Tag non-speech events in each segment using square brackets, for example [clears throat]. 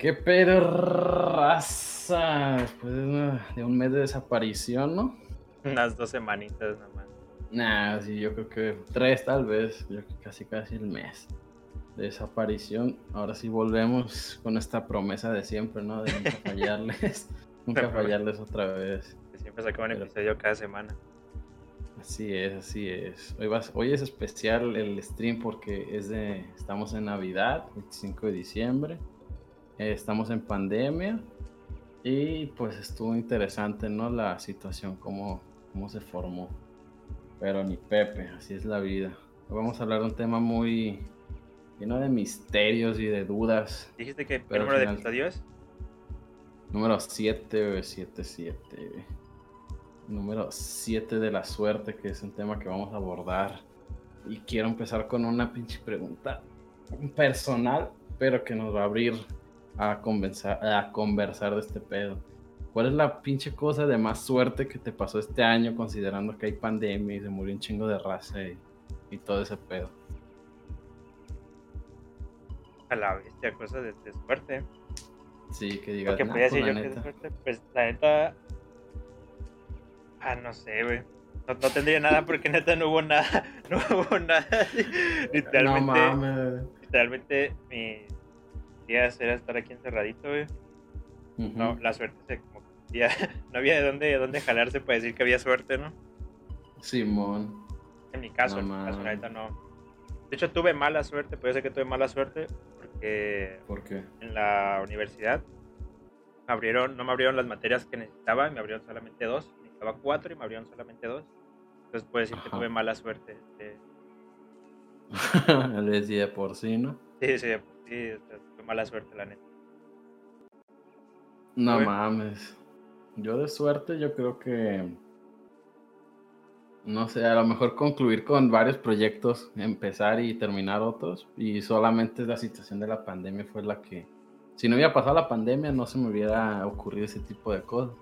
¿Qué pedo, raza? Después de, un mes de desaparición, ¿no? Unas dos semanitas nada más. Nah, sí, yo creo que tres tal vez. Yo creo que casi casi el mes de desaparición. Ahora sí volvemos con esta promesa de siempre, ¿no? De nunca [laughs] fallarles. nunca fallarles otra vez. siempre sacaban un episodio cada semana. Así es, así es. Hoy, vas, hoy es especial el stream porque es de, estamos en Navidad, 25 de diciembre. Eh, estamos en pandemia y pues estuvo interesante, ¿no? La situación, cómo, cómo se formó. Pero ni Pepe, así es la vida. vamos a hablar de un tema muy lleno de misterios y de dudas. ¿Dijiste que el número de episodios? Número 7, 7, 7. Número 7 de la suerte, que es un tema que vamos a abordar. Y quiero empezar con una pinche pregunta personal, pero que nos va a abrir a, a conversar de este pedo. ¿Cuál es la pinche cosa de más suerte que te pasó este año considerando que hay pandemia y se murió un chingo de raza y, todo ese pedo? A la bestia, cosa de, suerte. Sí, que digas. que pues, decir yo que suerte, pues la neta. Ah, no sé, güey. No, tendría nada porque neta no hubo nada. [laughs] No hubo nada. [laughs] literalmente. No mames. Literalmente mi era estar aquí encerradito, güey. No, la suerte se como ya, [laughs] no había de dónde, de dónde jalarse para decir que había suerte, ¿no? Simón. En mi caso, en mi caso, ahorita no. De hecho, tuve mala suerte, puede ser que tuve mala suerte porque ¿Por qué? en la universidad abrieron, no me abrieron las materias que necesitaba, me abrieron solamente dos. Necesitaba cuatro y me abrieron solamente dos. Entonces puedo decir que tuve mala suerte. Este. [laughs] Le decía por sí, ¿no? Sí, sí, sí, mala suerte, la neta. No mames. Yo de suerte, yo creo que. No sé, a lo mejor concluir con varios proyectos, empezar y terminar otros. Y solamente la situación de la pandemia fue la que. Si no hubiera pasado la pandemia, no se me hubiera ocurrido ese tipo de cosas.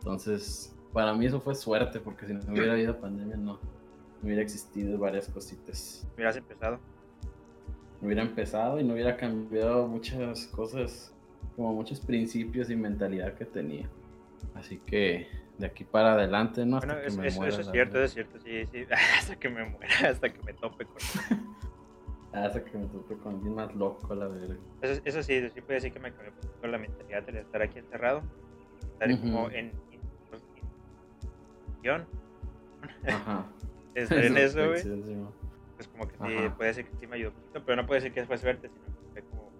Entonces, para mí eso fue suerte, porque si no hubiera habido pandemia, no, no hubiera existido varias cositas. Hubieras empezado hubiera empezado y no hubiera cambiado muchas cosas, como muchos principios y mentalidad que tenía. Así que de aquí para adelante, ¿no? Hasta que me eso, muera, eso es cierto, es cierto, sí, sí. Hasta que me muera, hasta que me tope con. hasta que me tope con alguien más loco, la verdad. Eso, eso sí, sí puede decir que me cambió con la mentalidad de estar aquí encerrado. Estar como en. en, Ajá. estar en eso, güey pues como que sí, puede ser que sí me ayudó pero no puede ser que fue suerte, sino que fue como...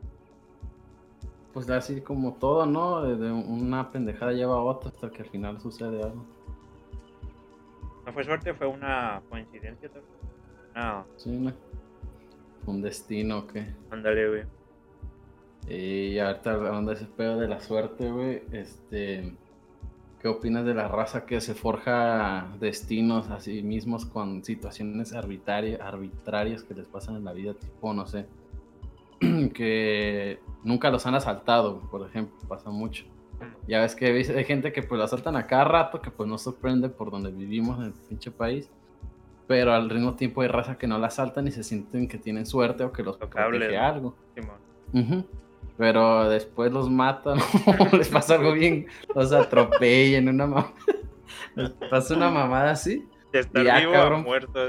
Pues así como todo, ¿no? De una pendejada lleva a otra hasta que al final sucede algo. No fue suerte, fue una coincidencia No. Sí, no. Un destino, ¿qué? Ándale, güey. Y ahorita hablando de ese pedo de la suerte, güey, este ¿Qué opinas de la raza que se forja destinos a sí mismos con situaciones arbitrarias, que les pasan en la vida? Tipo, no sé, [clears throat] que nunca los han asaltado, por ejemplo, pasa mucho. Ya ves que hay gente que pues lo asaltan a cada rato, que pues no sorprende por donde vivimos en el pinche país. Pero al mismo tiempo hay raza que no la asaltan y se sienten que tienen suerte o que los protege algo. Sí, pero después los matan o [laughs] les pasa algo bien, los atropellan, una mamada. Les pasa una mamada así. De estar vivo cabrón, muerto,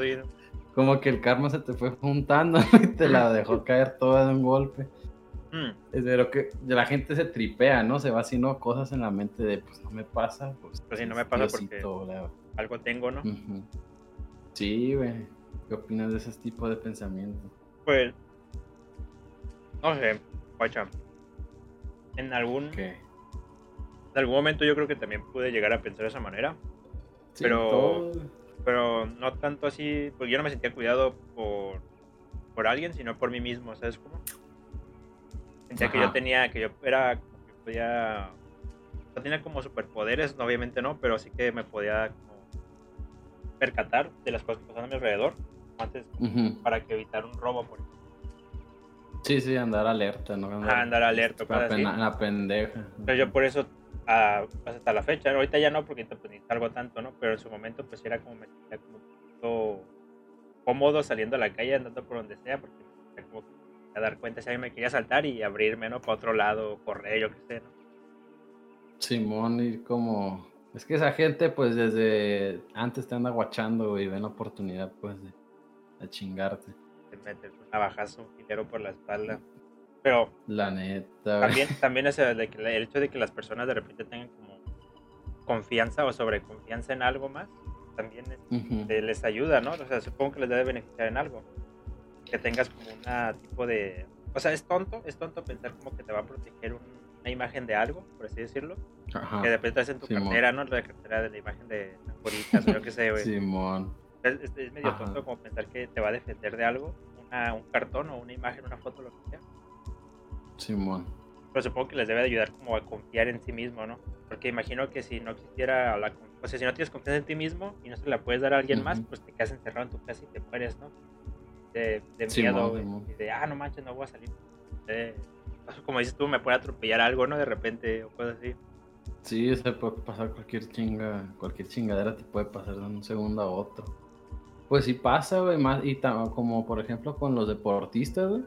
Como que el karma se te fue juntando [laughs] y te la dejó [laughs] caer toda de un golpe. Pero que la gente se tripea, ¿no? Se va haciendo cosas en la mente de, pues no me pasa. Pues, pues sí, no me pasa porque algo tengo, ¿no? Sí, güey. ¿Qué opinas de ese tipo de pensamiento? Pues, no sé, en algún, en algún momento yo creo que también pude llegar a pensar de esa manera. pero, pero no tanto así, porque yo no me sentía cuidado por, por alguien, sino por mí mismo, ¿sabes cómo? Sentía que yo tenía, que yo era, que podía, no tenía como superpoderes, obviamente no, pero sí que me podía percatar de las cosas que pasaban a mi alrededor antes para que evitar un robo, por ejemplo. Sí, sí, andar alerta, ¿no? Andar, andar alerta, la, la pendeja. Pero yo por eso, ah, hasta la fecha, ahorita ya no, porque pues, ni salgo tanto, ¿no? Pero en su momento, pues era como me sentía como cómodo saliendo a la calle, andando por donde sea, porque sentía como dar cuenta si alguien me quería saltar y abrirme, ¿no? Para otro lado, correr, yo qué sé, ¿no? Simón, y como... Es que esa gente, pues, desde antes te anda guachando, y ven la oportunidad, pues, de, chingarte. Te metes un navajazo, un filero por la espalda. Pero... La neta, También, también es el, el hecho de que las personas de repente tengan como confianza o sobreconfianza en algo más, también les ayuda, ¿no? O sea, supongo que les debe beneficiar en algo. Que tengas como una tipo de... O sea, es tonto, es tonto pensar como que te va a proteger una imagen de algo, por así decirlo. Que de repente en tu cartera, ¿no? La cartera de la imagen de las o yo qué sé, güey. Simón. Es, es, medio tonto como pensar que te va a defender de algo, una, un cartón o una imagen, una foto, lo que sea. Simón. Pero supongo que les debe ayudar como a confiar en sí mismo, ¿no? Porque imagino que si no existiera la o sea, si no tienes confianza en ti mismo y no se la puedes dar a alguien más, pues te quedas encerrado en tu casa y te mueres, ¿no? De, de miedo, y de, ah, no manches, no voy a salir. como dices tú, me puede atropellar algo, ¿no? De repente, o cosas así. Sí, se puede pasar cualquier chinga, cualquier chingadera te puede pasar de un segundo a otro. Pues sí pasa, güey, más, y como por ejemplo con los deportistas, güey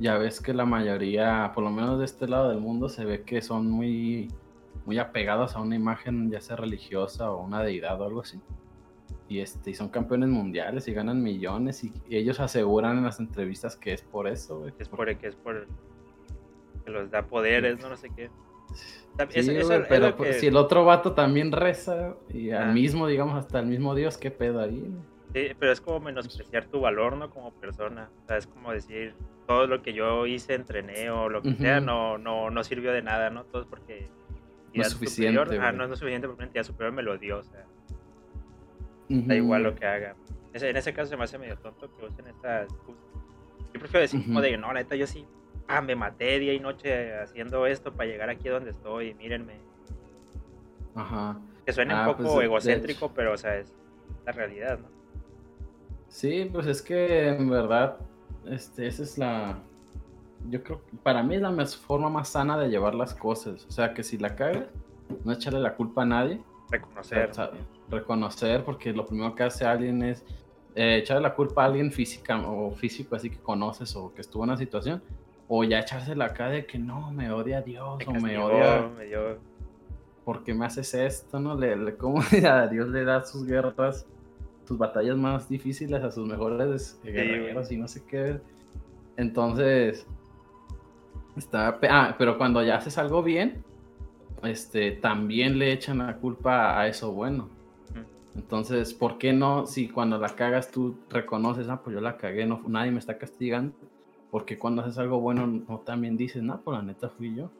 ya ves que la mayoría, por lo menos de este lado del mundo, se ve que son muy, muy apegados a una imagen, ya sea religiosa o una deidad o algo así. Y, este, y son campeones mundiales y ganan millones y, ellos aseguran en las entrevistas que es por eso, Que es por, que es por que los da poderes, no, no sé qué. pero si el otro vato también reza y al mismo, digamos, hasta el mismo Dios, ¿qué pedo ahí? Sí, pero es como menospreciar tu valor, ¿no? Como persona. O sea, es como decir, todo lo que yo hice, entrené o lo que sea, no, no, no sirvió de nada, ¿no? Todo es porque... No es suficiente. Superior, no, es suficiente porque una entidad superior me lo dio, o sea. Da igual lo que haga. en ese caso se me hace medio tonto que usen estas... Yo prefiero decir como de, no, la neta, yo sí, ah, me maté día y noche haciendo esto para llegar aquí donde estoy, mírenme. Ajá. Que suene un ah, poco pues, egocéntrico, pero, o sea, es la realidad, ¿no? Sí, pues es que en verdad, este, esa es la. Yo creo que para mí es la forma más sana de llevar las cosas. O sea, que si la cagas, no echarle la culpa a nadie. Reconocer. reconocer, porque lo primero que hace alguien es eh, echarle la culpa a alguien física o físico, así que conoces o que estuvo en una situación. O ya echarse la cara de que no, me odia Dios o me odia. Me dio... ¿Por qué me haces esto? ¿No? Le, le, ¿Cómo [laughs] a Dios le da sus guerras? Sus batallas más difíciles a sus mejores guerreros y no sé qué. Entonces, está. Ah, pero cuando ya haces algo bien, este, también le echan la culpa a eso bueno. Entonces, ¿por qué no? Si cuando la cagas tú reconoces, ah, pues yo la cagué, no, nadie me está castigando. Porque cuando haces algo bueno, no también dices, no, pues la neta fui yo.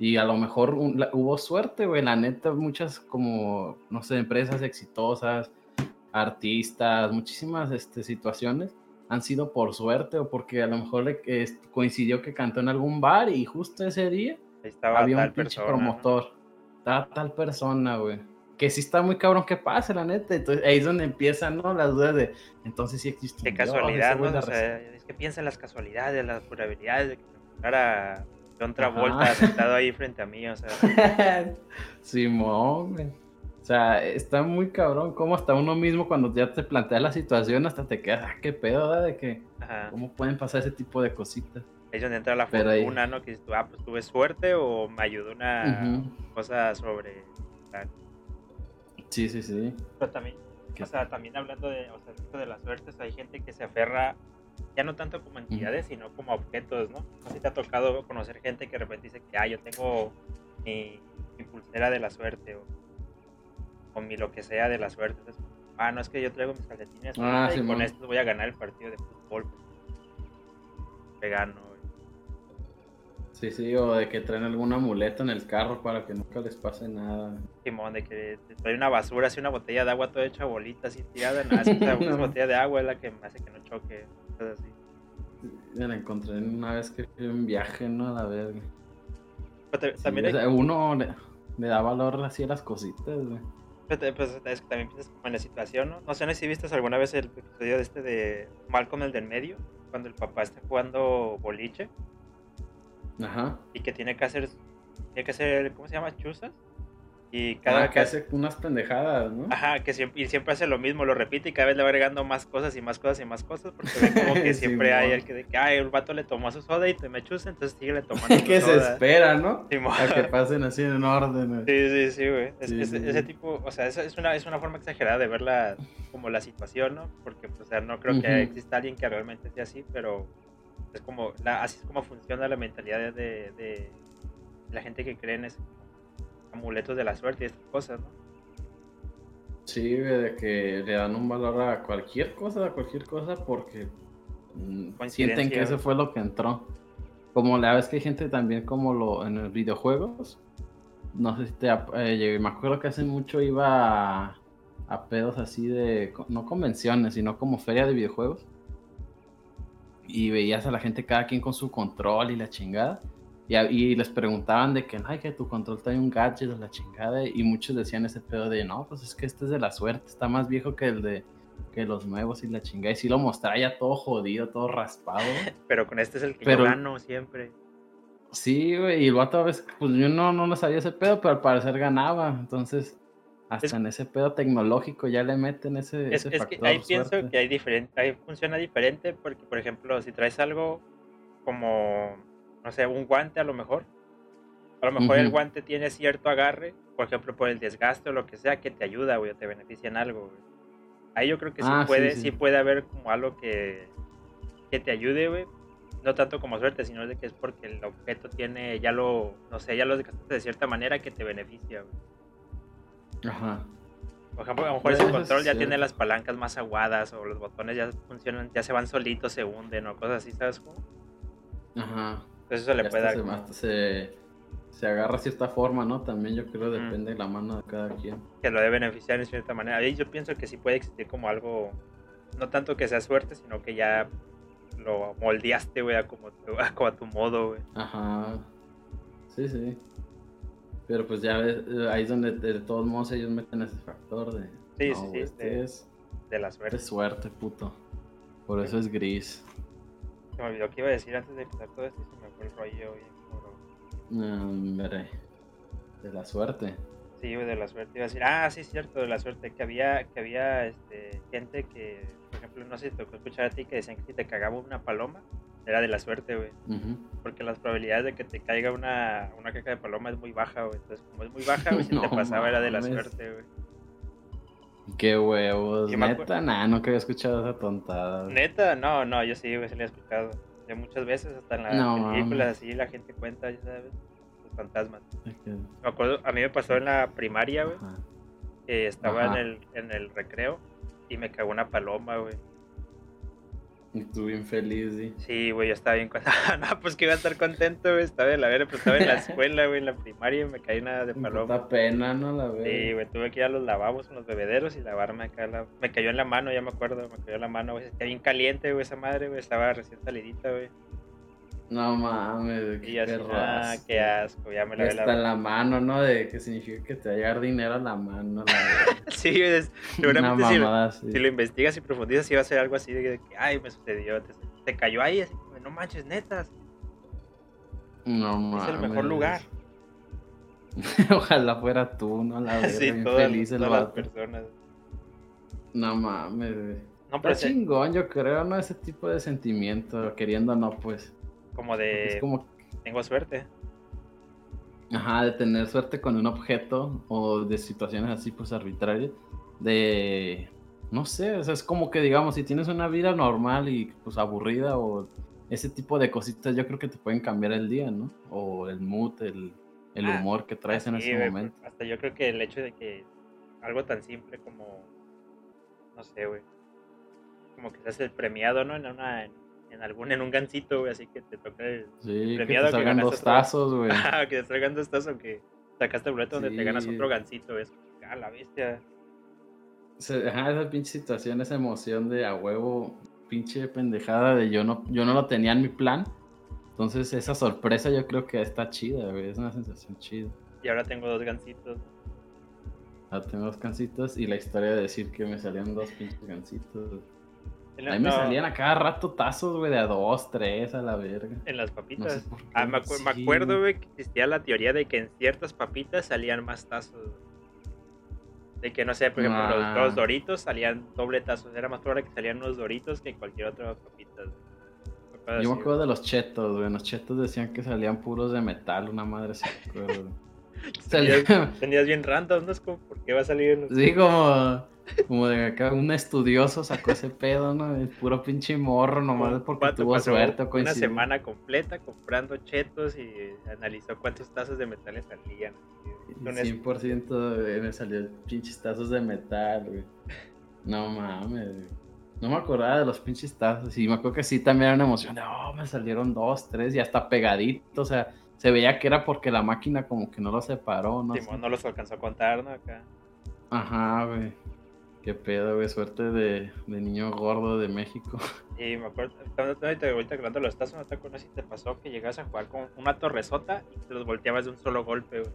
Y a lo mejor hubo suerte, güey. La neta, muchas como, no sé, empresas exitosas, artistas, muchísimas este, situaciones han sido por suerte o porque a lo mejor le, coincidió que cantó en algún bar y justo ese día había un pinche promotor. Estaba tal persona, güey. Que sí está muy cabrón que pase, la neta. Entonces ahí es donde empiezan, ¿no? Las dudas de, entonces sí existe. De casualidad, ¿no? O sea, es que piensa en las casualidades, las probabilidades de que me otra vuelta sentado ahí frente a mí, o sea. [laughs] Simón, güey. O sea, está muy cabrón cómo hasta uno mismo cuando ya te plantea la situación hasta te quedas, ah, qué pedo, ¿verdad? De que, ¿cómo pueden pasar ese tipo de cositas? Ahí es donde entra la fortuna, ¿no? Que dices tú, ah, pues tuve suerte o me ayudó una cosa sobre... Sí, sí, sí. Pero también, o sea, también hablando de, o sea, de las suertes, hay gente que se aferra ya no tanto como entidades, sino como objetos, ¿no? Así te ha tocado conocer gente que de repente dice que, ah, yo tengo mi, mi pulsera de la suerte o o mi lo que sea de la suerte. ah, no es que yo traigo mis calcetines ah, y con esto voy a ganar el partido de fútbol. Que gano. Sí, sí, o de que traen algún amuleto en el carro para que nunca les pase nada. Simón, de que trae una basura, así una botella de agua toda hecha bolita, así tirada, nada, [laughs] así, una botella de agua es la que me hace que no choque, cosas así. Me la encontré una vez que fui un viaje, ¿no? A la verga. también Uno le, da valor así a las cositas, güey. Pues es que también piensas como en la situación, ¿no? No sé si viste alguna vez el episodio de este de Malcolm el del medio, cuando el papá está jugando boliche. Ajá. Y que tiene que hacer, tiene que hacer, ¿cómo se llama? Chuzas. Y cada ah, que hace unas pendejadas, ¿no? Ajá, que siempre, y siempre hace lo mismo, lo repite y cada vez le va agregando más cosas y más cosas y más cosas, porque ve como [laughs] que siempre hay el que de que, ay, el vato le tomó su soda y te me chusa, entonces sigue le tomando [laughs] que se espera, ¿no? a que pasen así en orden. Sí, sí, sí, güey. ese tipo, o sea, es, es, una, es una forma exagerada de ver la, como la situación, ¿no? Porque, pues, o sea, no creo que exista alguien que realmente sea así, pero es como, la, así es como funciona la mentalidad de, de la gente que cree en ese amuletos de la suerte y estas cosas, ¿no? Sí, de que le dan un valor a cualquier cosa, a cualquier cosa, porque mm, sienten que eso fue lo que entró. Como la vez que hay gente también como lo en los videojuegos. No sé si te eh, me acuerdo que hace mucho iba a, a, pedos así de no convenciones, sino como feria de videojuegos. Y veías a la gente cada quien con su control y la chingada. Y, les preguntaban de que, ay, que tu control trae un gadget o la chingada. Y muchos decían ese pedo de, no, pues es que este es de la suerte, está más viejo que el de que los nuevos y la chingada. Y sí lo mostraba ya todo jodido, todo raspado. [laughs] Pero con este es el que pero, gano siempre. Sí, güey, y el vato a veces, pues yo no, no lo sabía ese pedo, pero al parecer ganaba. Entonces, hasta en ese pedo tecnológico ya le meten ese, es, es Que ahí pienso que hay diferente, ahí funciona diferente, porque por ejemplo, si traes algo como no sé, un guante a lo mejor. A lo mejor el guante tiene cierto agarre, por ejemplo, por el desgaste o lo que sea, que te ayuda, güey, o te beneficia en algo, güey. Ahí yo creo que sí, ah, puede, sí, puede haber como algo que, que te ayude, güey. No tanto como suerte, sino de que es porque el objeto tiene, ya lo, no sé, ya lo desgastaste de cierta manera que te beneficia, güey. Ajá. Por ejemplo, a lo mejor ese control ya tiene las palancas más aguadas o los botones ya funcionan, ya se van solitos, se hunden o cosas así, ¿sabes cómo? Ajá eso le puede dar. Se, se, agarra cierta forma, ¿no? También yo creo depende de la mano de cada quien. Que lo debe beneficiar de cierta manera. Y yo pienso que sí puede existir como algo, no tanto que sea suerte, sino que ya lo moldeaste, güey, a como, [laughs] a, tu modo, güey. Ajá. Sí, sí. Pero pues ya ves, ahí es donde de todos modos ellos meten ese factor de... Sí, sí, sí. Este es de la suerte. De suerte, puto. Por eso es gris. Se me olvidó que iba a decir antes de empezar todo esto el rollo bien, veré. De la suerte. Sí, de la suerte. Iba a decir, ah, sí, cierto, de la suerte. Que había, que había este, gente que, por ejemplo, no sé si te tocó escuchar a ti que decían que si te cagaba una paloma, era de la suerte, güey. Porque las probabilidades de que te caiga una, una caca de paloma es muy baja, güey. Entonces, como es muy baja, güey, [laughs] si te pasaba era de la suerte, güey. Qué huevos, neta, nada, no había escuchado esa tontada. Neta, no, no, yo sí, güey, sí la he escuchado. Ya muchas veces, hasta en las películas así, la gente cuenta, ya sabes, los fantasmas. Me acuerdo, a mí me pasó en la primaria, güey, que estaba en el, en el recreo y me cagó una paloma, güey. Tú bien feliz, ¿sí? Sí, güey, yo estaba bien contento. [laughs] no, pues que iba a estar contento, güey. Estaba en la vera, pues estaba en la escuela, güey, en la primaria y me caí nada de paloma. Da pena, ¿no? La vera. Sí, güey, tuve que ir a los lavabos los bebederos y lavarme acá. La... Me cayó en la mano, ya me acuerdo, me cayó en la mano, güey. Estaba bien caliente, güey, esa madre, güey. Estaba recién salidita, güey. No mames, qué, así, ah, qué asco, ya me la Está en la mano, ¿no? De que significa que te va a llegar dinero a la mano. La [laughs] sí, es, seguramente si, lo investigas y profundizas, iba a ser algo así de que, ay, me sucedió, te, cayó ahí, así, no manches, netas. No mames. Es el mejor lugar. [laughs] Ojalá fuera tú, ¿no? La verdad, [laughs] sí, todas, feliz todas las personas. No mames, No, pero chingón, yo creo, ¿no? Ese tipo de sentimiento, queriendo no, pues. Como de. como... Tengo suerte. Ajá, de tener suerte con un objeto o de situaciones así, pues arbitrarias. De. No sé, o sea, es como que digamos, si tienes una vida normal y pues aburrida o ese tipo de cositas, yo creo que te pueden cambiar el día, ¿no? O el mood, el, el ah, humor que traes en ese momento. Hasta yo creo que el hecho de que algo tan simple como. No sé, güey. Como que seas el premiado, ¿no? En una, en algún, en un gancito, güey, así que te toca el, sí, premiado [laughs] que te salgan dos tazos, güey. que te salgan dos tazos, que sacaste el boleto donde te ganas otro gancito, es a la bestia. Ajá, esa pinche situación, esa emoción de a huevo, pinche pendejada de yo no, yo no lo tenía en mi plan. Entonces esa sorpresa yo creo que está chida, güey, es una sensación chida. Y ahora tengo dos gancitos. Ahora tengo dos gancitos y la historia de decir que me salían dos pinches gancitos. A mí me salían a cada rato tazos, güey, de a dos, tres, a la verga. En las papitas. ah, me, acuerdo, güey, que existía la teoría de que en ciertas papitas salían más tazos. De que, no sé, por ejemplo, los, ah. doritos salían doble tazos. Era más probable que salían unos doritos que cualquier otra papitas. Yo me acuerdo de los chetos, güey. Los chetos decían que salían puros de metal, una madre así. Tenías, bien random, ¿no? Es como, ¿por qué va a salir? Sí, como como de acá un estudioso sacó ese pedo, ¿no? El puro pinche morro nomás porque tuvo suerte. Una semana completa comprando chetos y analizó cuántos tazos de metal le salían. 100% me salió pinches tazos de metal, güey. No mames, No me acordaba de los pinches tazos. Y me acuerdo que sí también era una emoción de, oh, me salieron dos, tres y hasta pegaditos. O sea, se veía que era porque la máquina como que no los separó, ¿no? no los alcanzó a contar, ¿no? Acá. Ajá, güey. Qué pedo, güey, suerte de, de, niño gordo de México. [laughs] Y me acuerdo, ahorita, hablando los tazos, no te acuerdas si te pasó que llegas a jugar con una torresota y te los volteabas de un solo golpe, güey.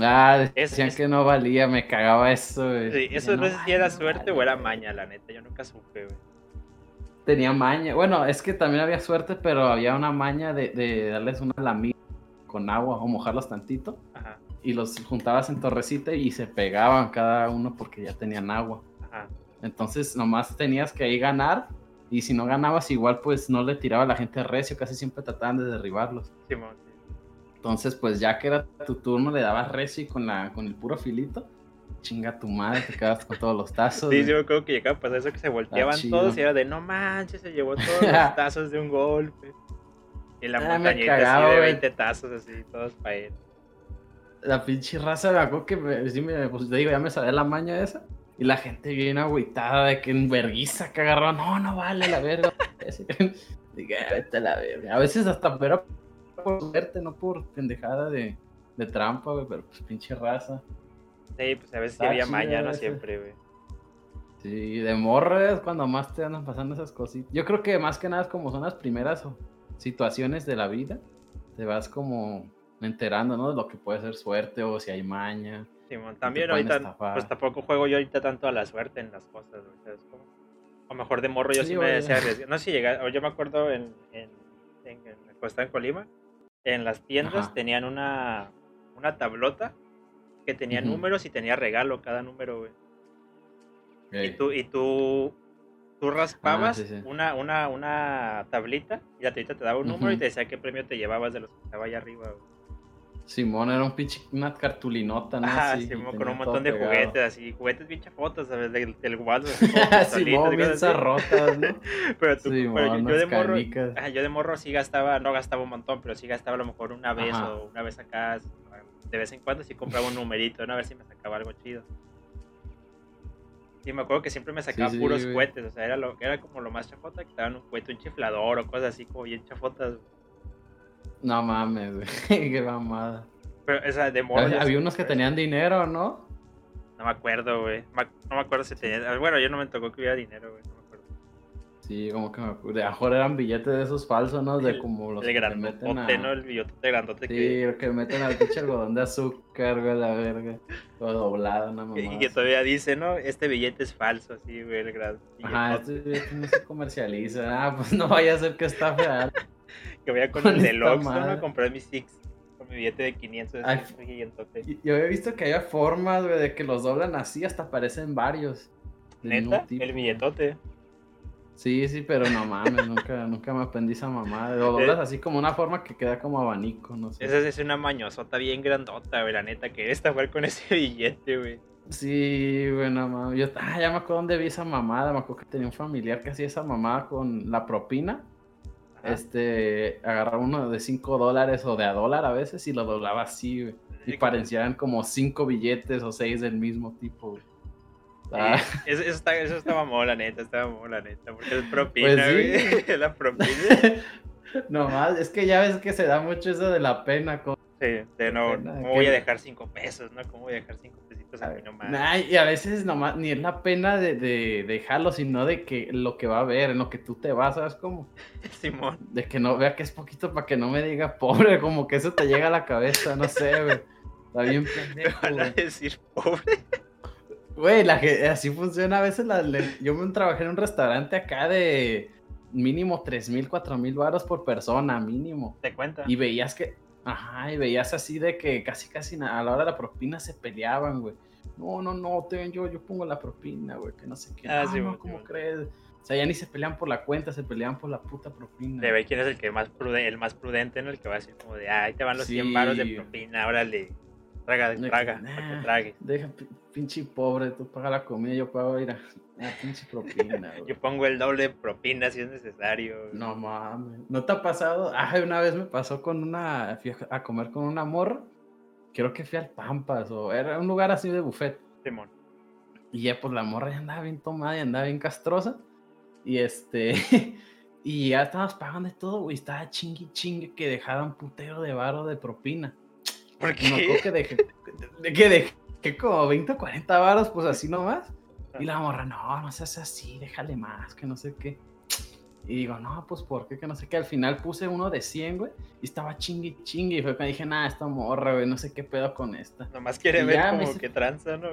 Ah, decían que no valía, me cagaba eso, güey. Sí, eso no, sé si era suerte o era maña, la neta, yo nunca supe, güey. Tenía maña, bueno, es que también había suerte, pero había una maña de, de darles una lamida con agua o mojarlos tantito. Ajá y los juntabas en torrecita y se pegaban cada uno porque ya tenían agua. Entonces nomás tenías que ahí ganar y si no ganabas igual pues no le tiraba a la gente recio, casi siempre trataban de derribarlos. Entonces pues ya que era tu turno le dabas recio y con, la, con el puro filito, chinga tu madre, te quedabas con todos los tazos. Sí, yo creo que llegaba a pasar eso que se volteaban todos y era de no manches, se llevó todos los [laughs] tazos de un golpe. Y la ah, montañita así de 20 tazos así, todos para él la pinche raza me acuerdo que me, sí me, pues te digo, ya me sabía la maña esa. Y la gente bien agüitada de que en verguiza que agarró, no, no vale la verga. [laughs] Diga, vete la verga. A veces hasta pero por suerte, no por pendejada de, de trampa, güey, pero pues pinche raza. Sí, pues a veces había maña, no siempre, güey. Sí, de morres cuando más te andan pasando esas cositas. Yo creo que más que nada es como son las primeras situaciones de la vida. Te vas como enterando, ¿no? De lo que puede ser suerte o si hay maña. Simón, también ahorita, pues tampoco juego yo ahorita tanto a la suerte en las cosas, o O mejor de morro yo sí, me decía [laughs] No sé si llega, yo me acuerdo en, en, en, en Colima, en las tiendas tenían una, una tablota que tenía números y tenía regalo cada número, güey. Y tú, y tú, tú raspabas ah, Una, una, una tablita y la tablita te daba un número y te decía qué premio te llevabas de los que estaba allá arriba, güey. Simón era un pinche, una cartulinota, ¿no? Ah, Simón, con un montón de juguetes, así, juguetes bien chafotas, ¿sabes? Del, del Waldo. [laughs] Simón, bien zarrotas, ¿no? [laughs] pero tú, pero yo, de morro, ajá, yo de morro sí gastaba, no gastaba un montón, pero sí gastaba a lo mejor una vez o una vez acá, de vez en cuando sí compraba un numerito, ¿no? A ver si me sacaba algo chido. Sí, me acuerdo que siempre me sacaba puros cohetes, o sea, era, lo, era como lo más chafota, que estaban un cohete, un chiflador o cosas así como bien chafotas. No mames, güey. [laughs] Qué mamada. Pero esa de Había unos que tenían dinero, ¿no? No me acuerdo, güey. No me acuerdo si tenía. Bueno, yo no me tocó que hubiera dinero, güey. No. Sí, como que me. De mejor eran billetes de esos falsos, ¿no? De como los el que meten a... ¿no? El billete grandote sí, que... el que meten al pinche algodón de azúcar, güey, la verga. Todo doblado, una mamá. Y que todavía dice, ¿no? Este billete es falso, así, güey, el gran... Ajá, este billete no se comercializa. Ah, pues no vaya a ser que está real [laughs] que voy a con, el del Oxxo a comprar mi Six con mi billete de 500 Yo había visto que había formas, güey, de que los doblan así hasta aparecen varios. ¿Neta? El billetote. Sí, sí, pero no mames, nunca, nunca me aprendí esa mamada. Lo doblas así como una forma que queda como abanico, no sé. Esa es una mañosota bien grandota, güey, la neta, que esta jugar con ese [laughs] billete, güey. Sí, bueno, mames. Yo ah, ya me acuerdo dónde vi esa mamada. Me acuerdo que tenía un familiar que hacía esa mamada con la propina este, agarraba uno de 5 dólares o de a dólar a veces y lo doblaba así, Y parecían como 5 billetes o 6 del mismo tipo, ah. eso, estaba mola, neta, estaba mola, neta, porque es propina, pues [laughs] la propina. [laughs] no más, es que ya ves que se da mucho eso de la pena. Sí, de no, ¿cómo voy a dejar 5 pesos, no? ¿Cómo voy a dejar 5 y a veces nomás ni es la pena de, dejarlo, sino de que lo que va a ver, en lo que tú te vas, ¿sabes cómo? [laughs] Simón. De que no vea que es poquito para que no me diga pobre, como que eso te llega a la cabeza, no sé, güey. Está bien pendejo. ¿Me van a decir pobre? Güey, la que así funciona a veces. La, yo me trabajé en un restaurante acá de mínimo 3 mil, 4 mil baros por persona, mínimo. ¿Te cuenta? Y veías que, ajá, y veías así de que casi, casi a la hora de la propina se peleaban, güey. No, no, no, te, yo, yo pongo la propina, güey, que no sé qué. Ah, no, sí, no, ¿cómo crees? O sea, ya ni se pelean por la cuenta, se pelean por la puta propina. De ver quién es el que más prudente, el más prudente, ¿no? El que va a decir como de, ahí te van los 100 baros de propina, órale. Traga, traga, para que trague. Deja, pinche pobre, tú pagas la comida, yo pago ir a, pinche propina. [laughs] yo pongo el doble de propina si es necesario. No mames. ¿No te ha pasado? Ah, una vez me pasó con una, fui a comer con una morra. Creo que fui al Pampas o era un lugar así de buffet. Simón. Y ya pues la morra ya andaba bien tomada y andaba bien castrosa. Y este, [laughs] y ya estábamos pagando de todo, güey. Estaba chingui chingue que dejara un putero de varo de propina. ¿Por qué? No, que dejé, de, que dejé como 20 o 40 varos, pues así nomás. Y la morra, no, no seas así, déjale más, que no sé qué. Y digo, no, pues ¿por qué? Que no sé qué. Al final puse uno de 100, güey. Y estaba chingui chingue. Y fue cuando dije, nada, esta morra, güey, no sé qué pedo con esta. Nomás quiere ver como que tranza, ¿no?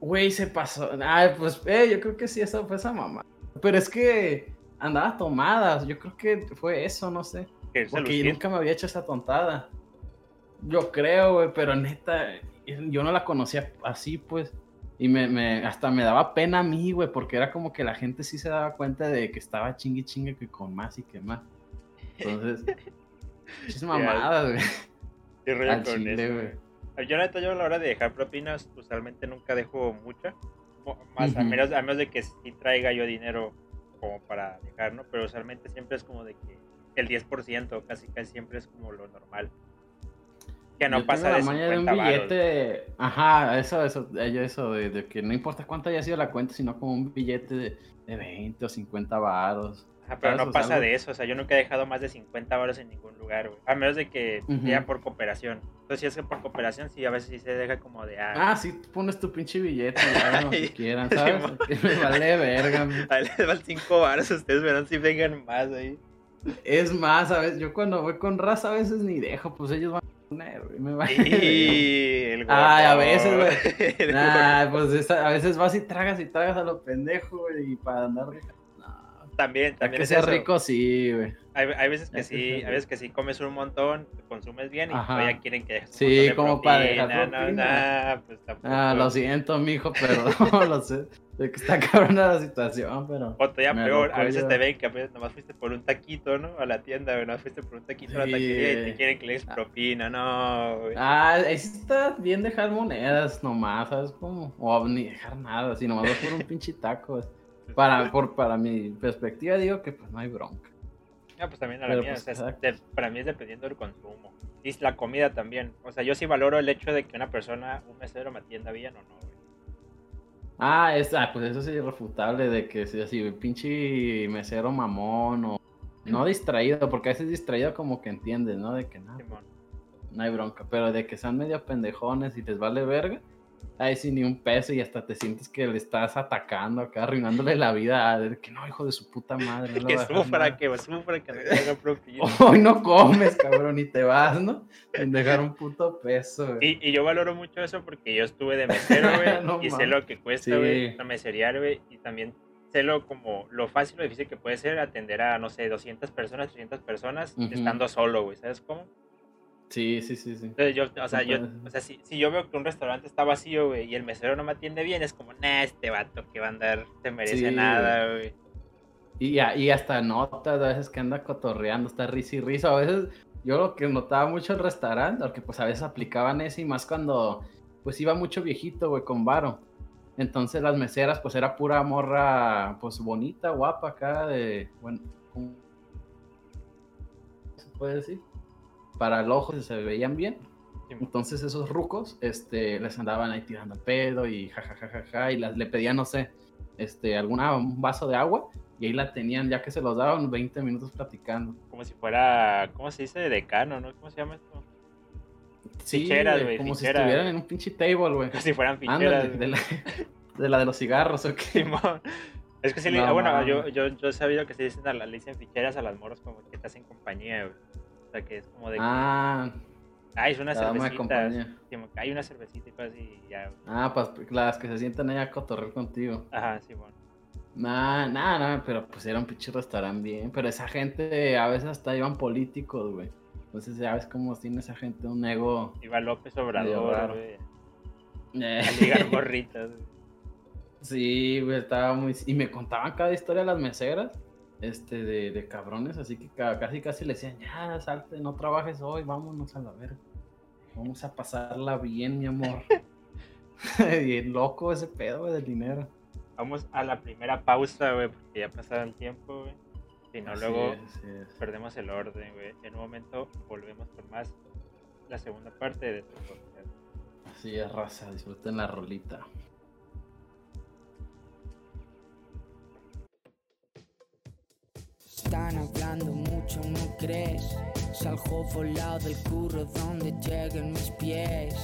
Güey, se pasó. Ay, pues, eh, yo creo que sí, esa fue esa mamá. Pero es que andaba tomada. Yo creo que fue eso, no sé. Porque nunca me había hecho esa tontada. Yo creo, güey, pero neta, yo no la conocía así, pues. Y me, me, hasta me daba pena a mí, güey, porque era como que la gente sí se daba cuenta de que estaba chingue chingue que con más y que más. Entonces, [laughs] es mamada, güey. Qué rollo con eso. Güey. Yo neta, yo a la hora de dejar propinas, usualmente nunca dejo mucha. Más, a, menos, a menos de que sí traiga yo dinero como para dejar, ¿no? Pero usualmente siempre es como de que el 10%, casi casi siempre es como lo normal. Que no pasa de 50 de un billete, ajá, eso, eso, eso de, que no importa cuánto haya sido la cuenta, sino como un billete de, de 20 o 50 varos pero no pasa de eso, o sea, yo nunca he dejado más de 50 baros en ningún lugar, güey. A menos de que sea por cooperación. Entonces, si es que por cooperación, sí, a veces sí se deja como de... Ah, ah sí, pones tu pinche billete, lo que [laughs] quieran, ¿sabes? me vale verga. Ahí les van 5 baros, ustedes verán si vengan más ahí. Es más, a veces, yo cuando voy con raza a veces ni dejo, pues ellos van güey, me el Ay, a veces, güey. [laughs] Nah, pues a veces vas y tragas y tragas a lo pendejo, güey, y para andar también, también. Que sea rico, sí, güey. Hay, veces que sí, hay veces que sí comes un montón, te consumes bien y todavía quieren que Sí, como para dejar no, pues Ah, lo siento, mijo, pero [laughs] no lo sé. De que está [laughs] cabrona la situación, pero. O todavía peor, a veces te ven que a veces nomás fuiste por un taquito, ¿no? A la tienda, ¿no? Fuiste por un taquito a la taquería y te quieren que le des propina, no, güey. Ah, ahí sí está bien dejar monedas nomás, ¿sabes cómo? O ni dejar nada, sino nomás por un [laughs] pinche taco, para, por, para mi perspectiva digo que pues no hay bronca. Ah, pues también a la mía, pues, para mí es dependiendo del consumo. Y la comida también. O sea, yo sí valoro el hecho de que una persona, un mesero me atienda bien o no, Ah, es, ah, pues eso es irrefutable de que si así, pinche mesero mamón o no [clears throat] distraído, porque a veces distraído como que entiendes, ¿no? De que nada, no hay bronca, pero de que sean medio pendejones y les vale verga, Ay, sin ni un peso y hasta te sientes que le estás atacando acá, arruinándole la vida. Que no, hijo de su puta madre. [laughs] que sufra, que sufra, que no haga propina. [laughs] Hoy no comes, cabrón, y te vas, ¿no? En dejar un puto peso, Y, y, yo valoro mucho eso porque yo estuve de mesero, güey, [laughs] y sé lo que cuesta, güey, sí. meseriar, güey, y también sé lo como lo fácil o difícil que puede ser atender a, no sé, 200 personas, 300 personas, estando solo, güey, ¿sabes cómo? Sí, sí, sí, sí. Entonces yo, o sea, yo, o sea si, si, yo veo que un restaurante está vacío, güey, y el mesero no me atiende bien, es como, nah, este vato que va a andar, se merece nada, güey. Y, y hasta notas a veces que anda cotorreando, está risa y risa. A veces yo lo que notaba mucho el restaurante, porque pues a veces aplicaban eso y más cuando pues iba mucho viejito, güey, con varo. Entonces las meseras pues era pura morra pues bonita, guapa acá de, bueno, ¿cómo se puede decir? Para el ojo se veían bien. Entonces esos rucos este, les andaban ahí tirando pedo y jajajaja y las, le pedían, no sé, este, alguna, un vaso de agua y ahí la tenían, ya que se los daban 20 minutos platicando. Como si fuera, ¿cómo se dice? Decano, ¿no? ¿Cómo se llama esto? Sí, ficheras, güey. Como si estuvieran en un pinche table, güey. Como si fueran ficheras. de, la, de, la, de los cigarros, ¿o qué? es que sí, bueno, yo, yo, yo he sabido que se dicen, a, le dicen ficheras a las moros como que te hacen compañía, güey. O sea, que es como de. Ah. Ay, es una cervecita. Hay una cervecita y cosas y ya. Ah, pues las que se sientan ahí a cotorrer contigo. Ajá, sí, bueno. Nah, nah, nah, pero pues era un pinche restaurante bien. Pero esa gente a veces hasta iban políticos, güey. Entonces ya ves cómo tiene esa gente un ego. Iba López Obrador, güey. Eh. A ligar gorritas, [laughs] Sí, güey, estaba muy... Y me contaban cada historia las meseras, este, de, de cabrones, así que casi casi le decían, ya, salte, no trabajes hoy, vámonos a la verga. Vamos a pasarla bien, mi amor. [laughs] bien loco ese pedo, güey, del dinero. Vamos a la primera pausa, güey, porque ya ha pasado el tiempo, güey. Si no, luego perdemos el orden, güey. En un momento volvemos con más la segunda parte de este podcast. Así es, raza. Disfruten la rolita. Están hablando mucho, ¿no crees? Salgo volado del curro donde lleguen mis pies.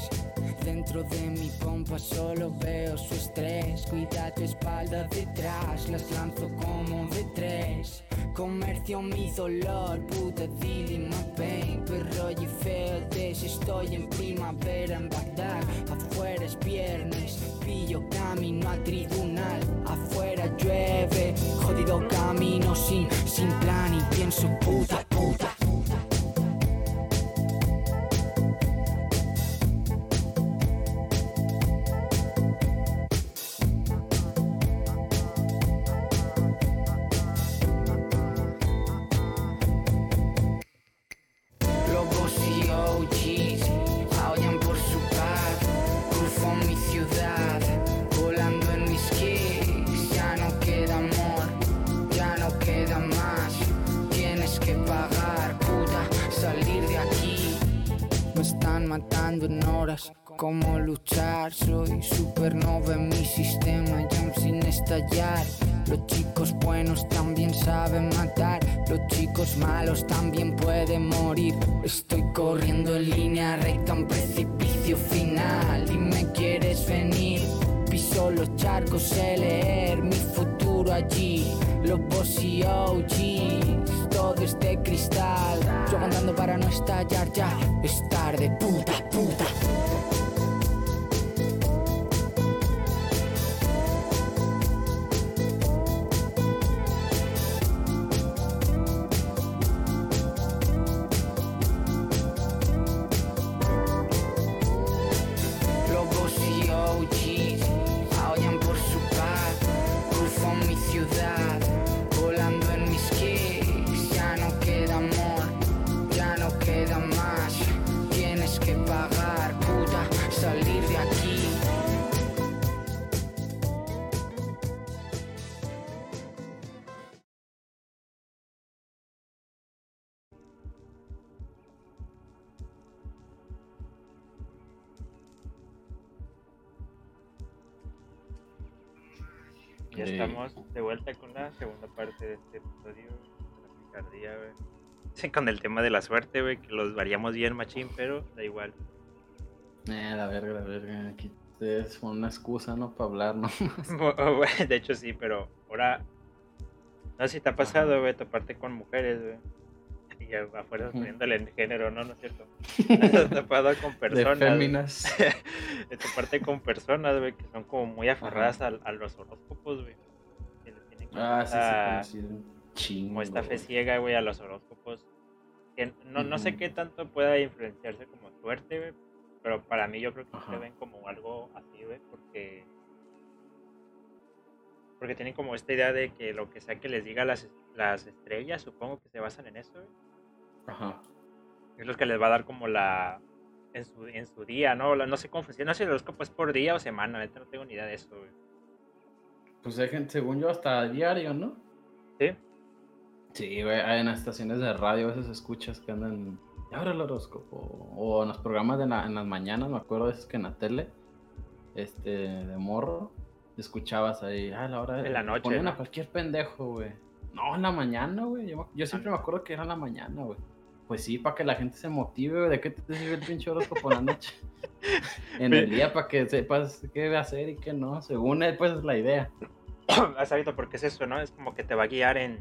Dentro de mi pompa solo veo su estrés. Cuida tu espalda detrás, las lanzo como de tres. Comercio mi dolor, puta dealing my pain. Perro y feo estoy en primavera en Bagdad. Afuera es viernes, pillo camino al tribunal. Afuera llueve, jodido camino sin, sin plan y pienso puta, puta. Ya estamos de vuelta con la segunda parte de este episodio de la picardía, güey. Con el tema de la suerte, güey, que los variamos bien, machín, pero da igual. Eh, la verga, la verga. Aquí es una excusa, ¿no? Para hablar, ¿no? [laughs] de hecho, sí, pero ahora. No sé si te ha pasado, güey, toparte con mujeres, güey. Y afuera poniéndole en género, ¿no? ¿No es cierto? [laughs] [laughs] Te topado con personas. [laughs] De féminas. de toparte con personas, güey, que son como muy aferradas a, a, los horóscopos, güey. ah, sí, sí, Como esta fe ciega, güey, a los horóscopos. Que no, no sé qué tanto pueda influenciarse como suerte, güey. Pero para mí yo creo que se ven como algo así, güey, porque porque tienen como esta idea de que lo que sea que les diga las, las estrellas, supongo que se basan en eso. Ajá. Es lo que les va a dar como la. En su, en su día, ¿no? No sé cómo funciona. No sé si el horóscopo es por día o semana. no tengo ni idea de eso, güey. Pues hay gente, según yo, hasta diario, ¿no? Sí. Sí, güey. Hay en las estaciones de radio a veces escuchas que andan. Ahora el horóscopo. O en los programas de en las mañanas, me acuerdo a veces que en la tele. Este, de morro. Escuchabas ahí, ah, la hora de. En la noche. Ponen a cualquier pendejo, güey. No, en la mañana, güey. Yo, yo siempre me acuerdo que era en la mañana, güey. Pues sí, para que la gente se motive, ¿De qué te sirve el pinche horóscopo por la noche? [laughs] en el día, para que sepas qué debe hacer y qué no. Según él, pues es la idea. [clears throat] Has sabido porque es eso, ¿no? Es como que te va a guiar en,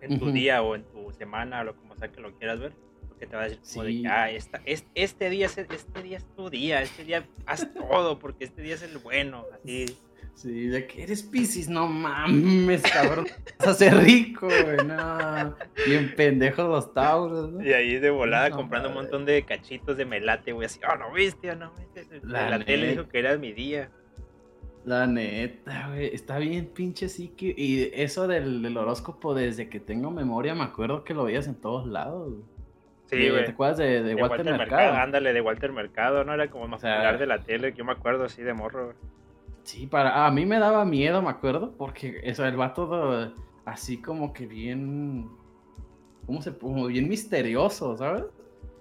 en tu día o en tu semana, o como sea que lo quieras ver. Porque te va a decir como de que, ah, esta, este, día es, este día es tu día, este día haz todo, porque este día es el bueno, así. Sí, de que eres Pisces, no mames, cabrón. [laughs] Vas a ser rico, güey, no. Bien pendejos los tauros, ¿no? Y ahí de volada comprando un montón de cachitos de melate, güey, así, oh, no viste, oh, no viste. La, la tele dijo que era mi día. La neta, güey, está bien pinche sí que... Y eso del, del, horóscopo, desde que tengo memoria, me acuerdo que lo veías en todos lados, güey. Sí, güey. ¿Te acuerdas de, de, Walter, Mercado? Ándale, de Walter Mercado, ¿no? Era como más o de la tele, que yo me acuerdo así de morro, güey. Sí, para, a mí me daba miedo, me acuerdo, porque eso, el vato así como que bien, ¿cómo se como bien misterioso, ¿sabes?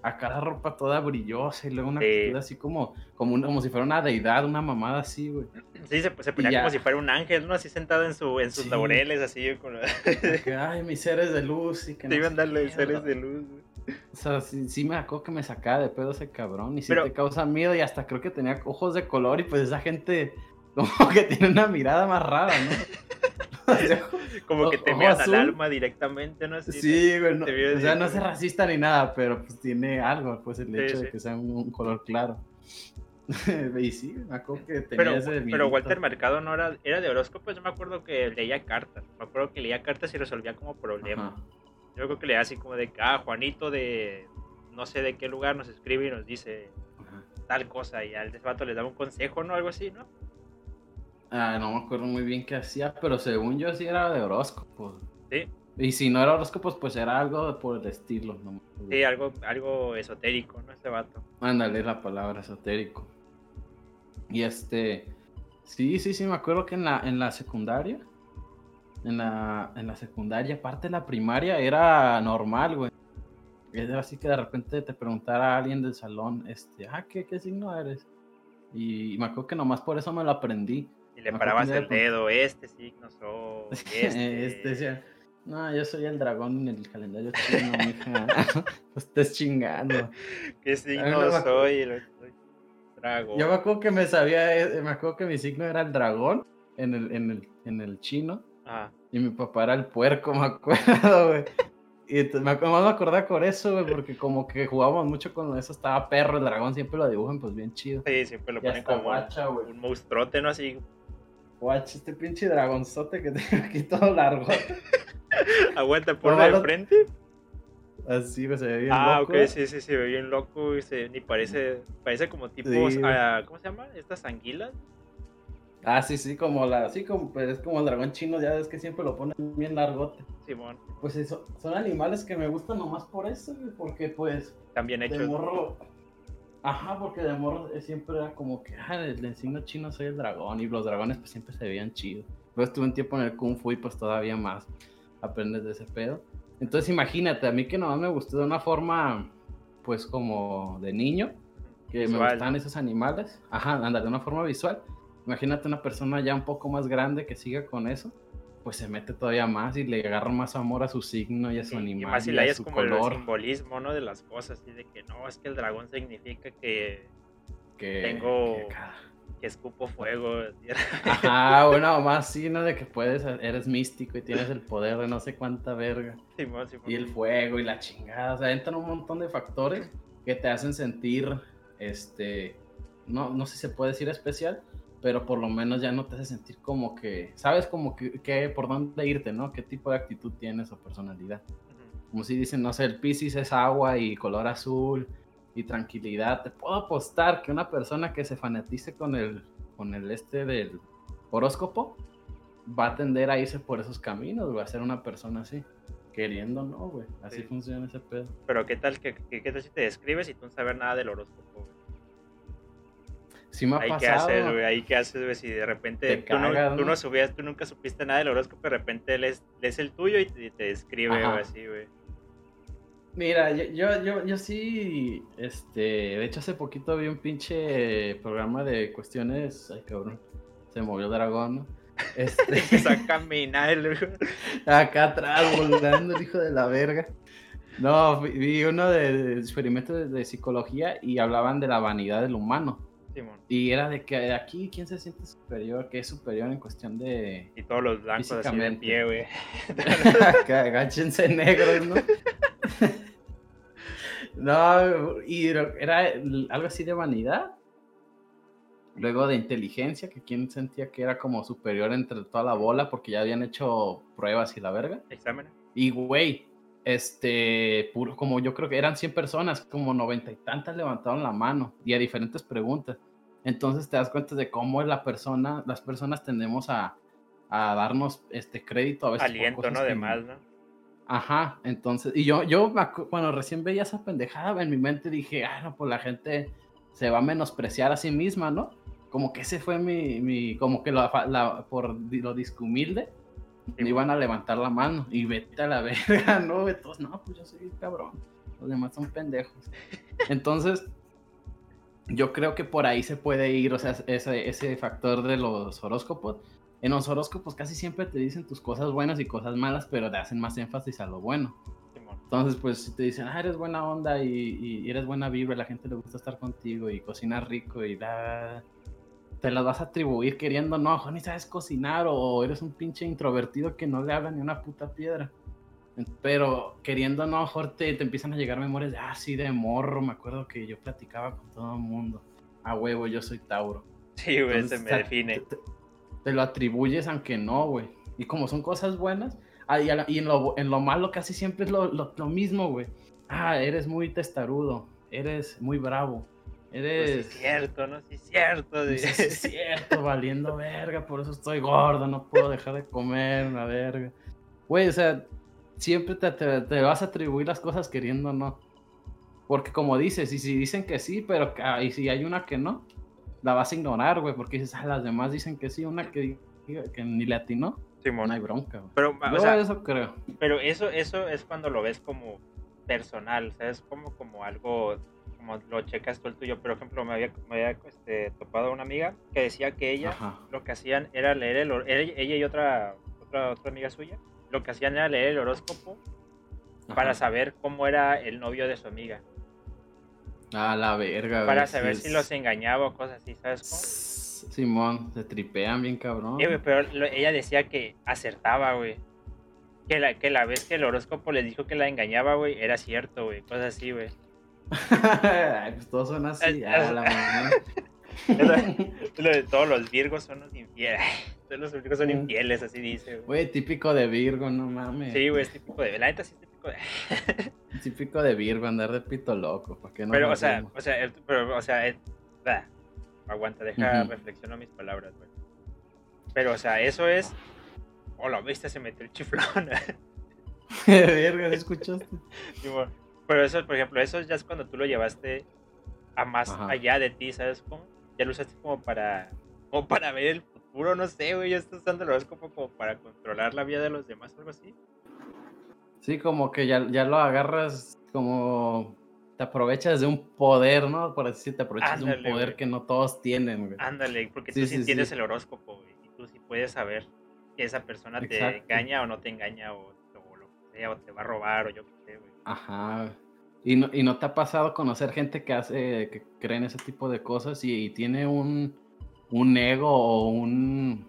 Acá la ropa toda brillosa y luego una así como, como, como si fuera una deidad, una mamada así, güey. Sí, se, se ponía como si fuera un ángel, ¿no? Así sentado en, su, en sus laureles, así. Con... [laughs] ay, mis seres de luz. Y que no iban a darle seres de luz, güey. O sea, sí, me acuerdo que me sacaba de pedo ese cabrón y sí te causa miedo y hasta creo que tenía ojos de color y pues esa gente como que tiene una mirada más rara, ¿no? [laughs] como que te vean al alma directamente, ¿no? sí, güey, o sea, no es racista ni nada, pero pues tiene algo, pues el hecho de que sea un, color claro. [laughs] y sí, me acuerdo que tenía pero, ese Pero Walter Mercado no era, era de horóscopos, yo me acuerdo que leía cartas, me acuerdo que leía cartas y resolvía como problemas. Yo creo que leía así como de que, ah, Juanito de no sé de qué lugar nos escribe y nos dice tal cosa y al desvato les daba un consejo, ¿no? Algo así, ¿no? Ah, no me acuerdo muy bien qué hacía, pero según yo sí era de horóscopos. Sí. Y si no era horóscopos, pues era algo por el estilo. No sí, algo, algo esotérico, ¿no? Este vato. Ándale la palabra esotérico. Y este. Sí, sí, sí, me acuerdo que en la, en la secundaria. En la, en la secundaria, aparte de la primaria, era normal, güey. Era así que de repente te preguntara a alguien del salón, este, ah, ¿qué, qué signo eres? Y me acuerdo que nomás por eso me lo aprendí le parabas el dedo, este signo soy, [laughs] este. este no, yo soy el dragón en el calendario chino, mija. [laughs] Estés chingando. ¿Qué signo soy? Dragón. Yo me acuerdo que me sabía, eh, me acuerdo que mi signo era el dragón en el, en el, en el chino. Ah. Y mi papá era el puerco, [laughs] me acuerdo, güey. Y me acordé por eso, güey, porque como que jugábamos mucho con eso, estaba perro, el dragón siempre lo dibujan pues bien chido. Sí, siempre lo ponen como un monstruote, ¿no? Así Watch, este pinche dragonzote que [laughs] tengo aquí todo largo. [laughs] Aguanta, por de frente. Así, se ve bien ah, loco. Ah, ok, sí, sí, se ve bien loco y se, ni parece, parece como tipo, ah, ¿cómo se llama? Estas anguilas. Ah, sí, sí, como la, sí, como, pues, es como el dragón chino, ya ves que siempre lo ponen bien largote. Simón. Pues eso, son animales que me gustan nomás por eso, porque pues... También hechos. De morro, Ajá, porque de morro siempre era como que, ah, el, signo chino soy el dragón y los dragones pues siempre se veían chidos. Luego estuve un tiempo en el Kung Fu y pues todavía más aprendes de ese pedo. Entonces imagínate, a mí que nomás me gustó de una forma pues como de niño, que me gustan esos animales. Ajá, anda, de una forma visual. Imagínate una persona ya un poco más grande que siga con eso pues se mete todavía más y le agarra más amor a su signo y a su animal. Y más si le hayas como color. el simbolismo, ¿no? De las cosas, y de que no, es que el dragón significa que, que tengo. Que, escupo fuego. [laughs] Ajá, bueno, más sí, ¿no? De que puedes, eres místico y tienes el poder de no sé cuánta verga. y el fuego y la chingada. O sea, entran un montón de factores que te hacen sentir, este, no, no sé si se puede decir especial, pero por lo menos ya no te hace sentir como que, sabes como que, por dónde irte, ¿no? ¿Qué tipo de actitud tienes o personalidad? Como si dicen, no sé, el Pisces es agua y color azul y tranquilidad. Te puedo apostar que una persona que se fanatice con el, con el este del horóscopo va a tender a irse por esos caminos, va a ser una persona así. Queriendo, no, güey. Así funciona ese pedo. Pero ¿qué tal, que, qué tal si te describes y tú no sabes nada del horóscopo, Sí me ha ahí pasado. haces, güey, ahí qué haces, güey, si de repente tú, no, tú, ¿no? subías, tú nunca supiste nada del horóscopo, de repente lees, es el tuyo y te, describe, güey, así, güey. Mira, yo, yo, yo, sí, este, de hecho hace poquito vi un pinche programa de cuestiones, ay cabrón, se movió el dragón, ¿no? Este... Empezó a caminar, Acá atrás, volando el hijo de la verga. No, vi uno de, experimentos de psicología y hablaban de la vanidad del humano. Y era de que aquí, ¿quién se siente superior? ¿Qué es superior en cuestión de. Y todos los blancos así de pie, güey. [laughs] Agáchense negros, ¿no? [laughs] no, y era algo así de vanidad. Luego de inteligencia, que quien sentía que era como superior entre toda la bola porque ya habían hecho pruebas y la verga. Exámenes. Y güey, este, puro, como yo creo que eran 100 personas, como noventa y tantas levantaron la mano y a diferentes preguntas. Entonces te das cuenta de cómo la persona, las personas tendemos a, a darnos este crédito a veces. Aliento, ¿no? De más, ¿no? Ajá, entonces, y yo, yo cuando recién veía esa pendejada en mi mente dije, ah, no, pues la gente se va a menospreciar a sí misma, ¿no? Como que ese fue mi, mi como que la, por lo discumilde, me iban a levantar la mano y vete a la [laughs] verga, ¿no? Entonces, no, pues yo soy cabrón, los demás son pendejos. Entonces, yo creo que por ahí se puede ir, o sea, ese, ese factor de los horóscopos en los horóscopos casi siempre te dicen tus cosas buenas y cosas malas, pero te hacen más énfasis a lo bueno. Entonces, pues si te dicen, ah, eres buena onda y, eres buena vibra, la gente le gusta estar contigo y cocinas rico y da, te las vas a atribuir queriendo, no, ni sabes cocinar o eres un pinche introvertido que no le habla ni una puta piedra. Pero queriendo, no, mejor te, te empiezan a llegar memorias de, ah, sí, de morro, me acuerdo que yo platicaba con todo el mundo. A huevo, yo soy Tauro. Sí, güey, se me define te lo atribuyes aunque no, güey. Y como son cosas buenas, ah, y, en, lo, en, lo, malo casi siempre es lo, lo, mismo, güey. Ah, eres muy testarudo, eres muy bravo, eres... No es cierto, no es cierto. Sí, es cierto, valiendo verga, por eso estoy gordo, no puedo dejar de comer, una verga. Güey, o sea, siempre te, te, vas a atribuir las cosas queriendo no. Porque como dices, y si dicen que sí, pero ah, y si hay una que no, la vas a ignorar, güey, porque dices, ah, las demás dicen que sí, una que, que ni le atinó. Simón. No hay bronca, güey. Pero, o sea, eso creo. Pero eso, eso es cuando lo ves como personal, ¿sabes? Como, como algo, como lo checas tú el tuyo. Por ejemplo, me había, me había este, topado una amiga que decía que ella lo que hacían era leer el ella y otra, otra, otra amiga suya, lo que hacían era leer el horóscopo para saber cómo era el novio de su amiga. Ah, la verga, Para saber si los engañaba o cosas así, ¿sabes cómo? Simón, se tripean bien cabrón. pero ella decía que acertaba, güey. Que la, que la vez que el horóscopo le dijo que la engañaba, güey, era cierto, güey. Cosas así, güey. [laughs] pues todos son así. Ah, la Todos los virgos son los infieles. Todos los virgos son infieles, así dice, güey. típico de Virgo, no mames. Sí, güey, es típico de. La neta sí es típico de. [laughs] Típico de Virgo, andar de pito loco, ¿para qué no? Pero, o sea, o sea, pero, o sea, aguanta, deja reflexionar mis palabras, güey. Pero, o sea, eso es. Oh, la bestia se metió el chiflón. [laughs] Verga, escuchaste? Pero eso, por ejemplo, eso ya es cuando tú lo llevaste a más allá de ti, ¿sabes cómo? Ya lo usaste como para, como para ver el futuro, no sé, güey, ya estás usando el horóscopo como para controlar la vida de los demás o algo así. Sí, como que ya, ya lo agarras como te aprovechas de un poder, ¿no? Por así te aprovechas de un poder que no todos tienen, güey. Ándale, porque tú sí, tienes el horóscopo, güey, y tú sí puedes saber que esa persona te engaña o no te engaña o, lo que sea, o te va a robar o yo qué. Ajá. ¿Y no, ¿Y no te ha pasado conocer gente que hace, que cree en ese tipo de cosas y, tiene un, un ego o un...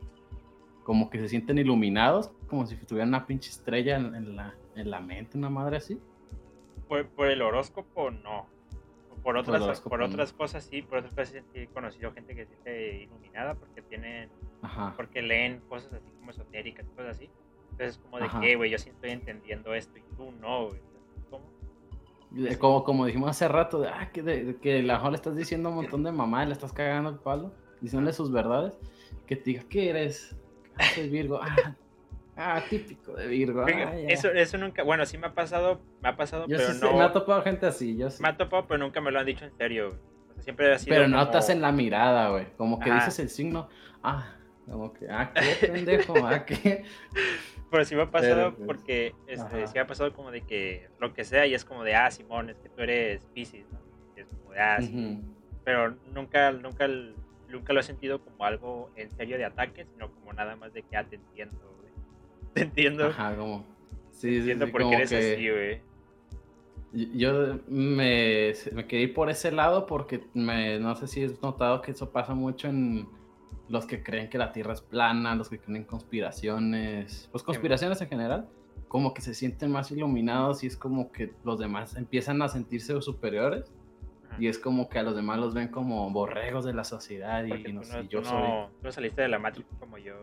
como que se sienten iluminados, como si tuvieran una pinche estrella en la en la mente, una madre así? Por, por el horóscopo, no. Por otras, por, otras cosas sí, por otras cosas sí he conocido gente que se siente iluminada porque tienen, porque leen cosas así como esotéricas, cosas así. Entonces como de que, güey, yo sí estoy entendiendo esto y tú no, güey. Como, como dijimos hace rato, de, ah, que, de, que la le estás diciendo un montón de mamá le estás cagando el palo, diciéndole sus verdades, que te diga, ¿qué eres? Ah, soy Virgo. Ah, Ah, típico de Virgo. Ah, eso, eso nunca, bueno, sí me ha pasado, me ha pasado, pero no. me ha topado gente así, yo sí. Me ha topado, pero nunca me lo han dicho en serio. siempre ha sido Pero no notas en la mirada, güey. Como que dices el signo, ah, como que, ah, qué pendejo, ah, [laughs] qué. Pero sí me ha pasado pues, porque, este, sí me ha pasado como de que lo que sea y es como de, ah, Simón, es que tú eres Pisces, ¿no? es como de, ah, sí. Pero nunca, nunca, nunca lo he sentido como algo en serio de ataque, sino como nada más de que, ah, te entiendo, [laughs] te entiendo. Ajá, como. Sí, entiendo por qué eres así, güey. Yo me, me quedé por ese lado porque me, no sé si has notado que eso pasa mucho en los que creen que la Tierra es plana, los que creen en conspiraciones, pues conspiraciones en general, como que se sienten más iluminados y es como que los demás empiezan a sentirse superiores y es como que a los demás los ven como borregos de la sociedad y, no, sé, yo soy... No saliste de la Matrix como yo.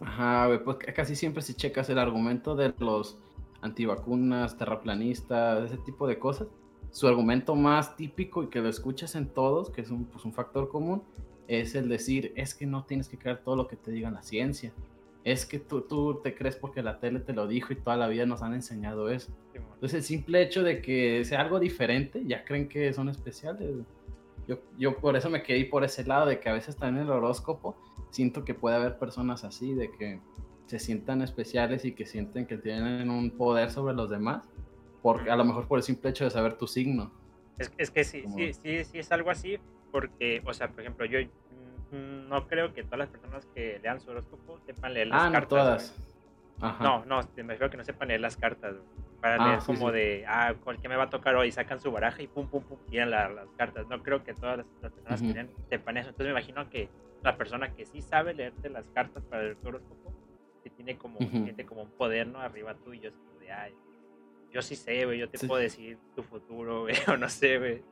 Ajá, güey, pues casi siempre si checas el argumento de los antivacunas, terraplanistas, ese tipo de cosas, su argumento más típico y que lo escuchas en todos, que es un, pues, un factor común, es el decir, es que no tienes que creer todo lo que te diga la ciencia. Es que tú, tú te crees porque la tele te lo dijo y toda la vida nos han enseñado eso. Entonces el simple hecho de que sea algo diferente, ya creen que son especiales. Yo, yo por eso me quedé por ese lado de que a veces también en el horóscopo siento que puede haber personas así, de que se sientan especiales y que sienten que tienen un poder sobre los demás, porque a lo mejor por el simple hecho de saber tu signo. Es, es que sí, sí, sí, sí es algo así, porque, o sea, por ejemplo, yo mm, no creo que todas las personas que lean su horóscopo sepan leer las ah, cartas. No, todas. No, no, me refiero que no sepan leer las cartas. Para ah, leer como de, ah, ¿qué me va a tocar hoy? Sacan su baraja y pum, pum, pum, tiran las cartas. No creo que todas las, personas que lean sepan eso. Entonces me imagino que la persona que sí sabe leerte las cartas para el horóscopo, que tiene como, como un poder, ¿no? Arriba tuyo, de, ay, yo sí sé, güey, yo te puedo decir tu futuro, [laughs] güey, o no sé, güey.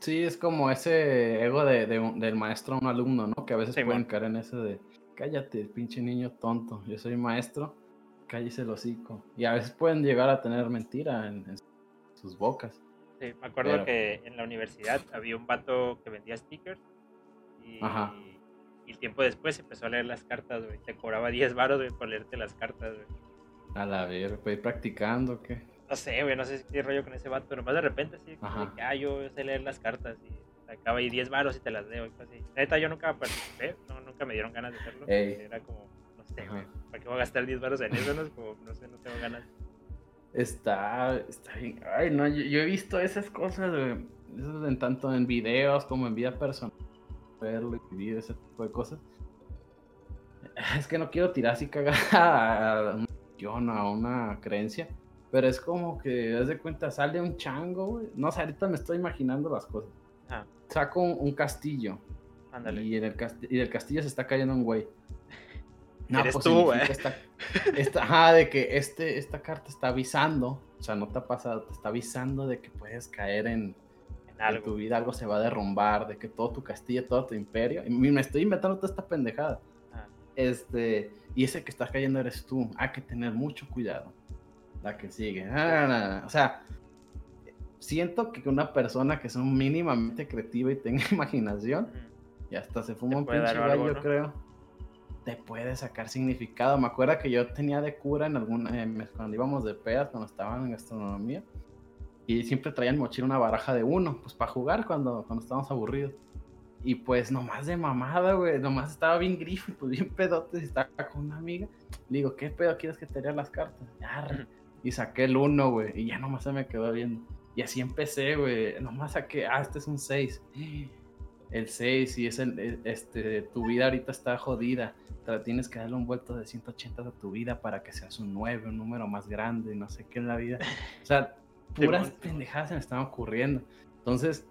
Sí, es como ese ego de, del maestro a un alumno, ¿no? Que a veces pueden caer en ese de, cállate, pinche niño tonto, yo soy maestro, cállese el hocico. Y a veces pueden llegar a tener mentira en, sus bocas. Sí, me acuerdo que en la universidad había un vato que vendía stickers y, y tiempo después empezó a leer las cartas, güey. Te cobraba 10 baros, güey, por leerte las cartas, güey. A la ver, ¿puedes ir practicando qué? No sé, güey, no sé qué rollo con ese vato, pero más de repente sí, como que, ah, yo sé leer las cartas y acaba ahí 10 varos y te las leo y cosas así. Neta, yo nunca participé, no, nunca me dieron ganas de hacerlo. Era como, no sé, güey, ¿para qué voy a gastar 10 varos en eso? No, es como, no sé, no tengo ganas. Está, está bien. Ay, no, yo, he visto esas cosas, güey, eso en tanto en videos como en vida personal, verlo y vivir ese tipo de cosas. Es que no quiero tirar así cagada a una, a una creencia pero es como que, das de cuenta, sale un chango, güey. No sé, ahorita me estoy imaginando las cosas. Ah. Saco un, castillo. Ándale. Y, en el y del castillo se está cayendo un güey. No, Eres pues tú, güey. ajá, de que este, esta carta está avisando. O sea, no te ha pasado, te está avisando de que puedes caer en, en, algo. tu vida, algo se va a derrumbar, de que todo tu castillo, todo tu imperio. Y me estoy inventando toda esta pendejada. Ah. Este, y ese que está cayendo eres tú. Hay que tener mucho cuidado la que sigue. Ah, o sea, siento que una persona que es mínimamente creativa y tenga [laughs] imaginación, y hasta se fuma un pinche gallo, yo creo, te puede sacar significado. Me acuerdo que yo tenía de cura en alguna, cuando íbamos de pedas, cuando estaban en gastronomía, y siempre traían mochila una baraja de uno, pues para jugar cuando, cuando estábamos aburridos. Y pues nomás de mamada, güey, nomás estaba bien grifo pues bien pedote y estaba con una amiga. Le digo, ¿qué pedo quieres que te lea las cartas? Y saqué el 1, güey, y ya nomás se me quedó viendo. Y así empecé, güey, nomás saqué, ah, este es un 6. El 6, y es el, este, tu vida ahorita está jodida. Tienes que darle un vuelto de 180 a tu vida para que seas un 9, un número más grande, no sé qué en la vida. O sea, [laughs] puras pendejadas se me están ocurriendo. Entonces,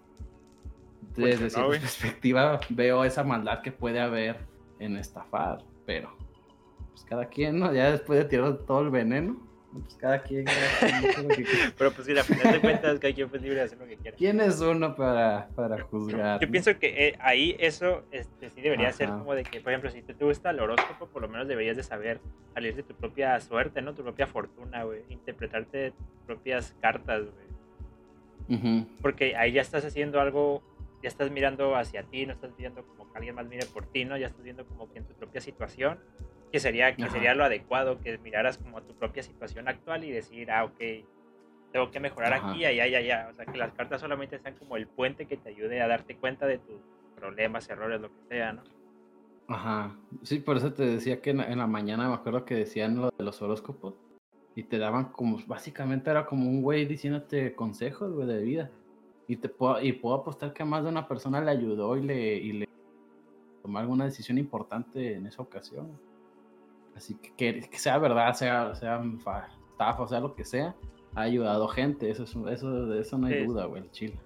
desde esa perspectiva, veo esa maldad que puede haber en estafar, pero pues cada quien, ¿no? Ya después de tirar todo el veneno, pues cada quien. [laughs] Pero pues mira, a final de cuentas, cada quien es libre de hacer lo que quiera. ¿Quién es uno para, para juzgar? Yo pienso que eh, ahí eso este, sí debería ser como de que, por ejemplo, si te, te, gusta el horóscopo, por lo menos deberías de saber salir de tu propia suerte, ¿no? Tu propia fortuna, güey. Interpretarte tus propias cartas, güey. Porque ahí ya estás haciendo algo, ya estás mirando hacia ti, no estás viendo como que alguien más mire por ti, ¿no? Ya estás viendo como que en tu propia situación que sería, que sería lo adecuado, que miraras como tu propia situación actual y decir, ah, ok, tengo que mejorar aquí, allá, allá, allá. O sea, que las cartas solamente sean como el puente que te ayude a darte cuenta de tus problemas, errores, lo que sea, ¿no? Ajá. Sí, por eso te decía que en, la mañana me acuerdo que decían lo de los horóscopos y te daban como, básicamente era como un güey diciéndote consejos, güey, de vida. Y, te puedo, y puedo apostar que a más de una persona le ayudó y le, y le tomó alguna decisión importante en esa ocasión. Así que, que, sea verdad, sea, sea estafa, sea lo que sea, ha ayudado gente. Eso, es, eso, de eso no hay duda, güey, el chile.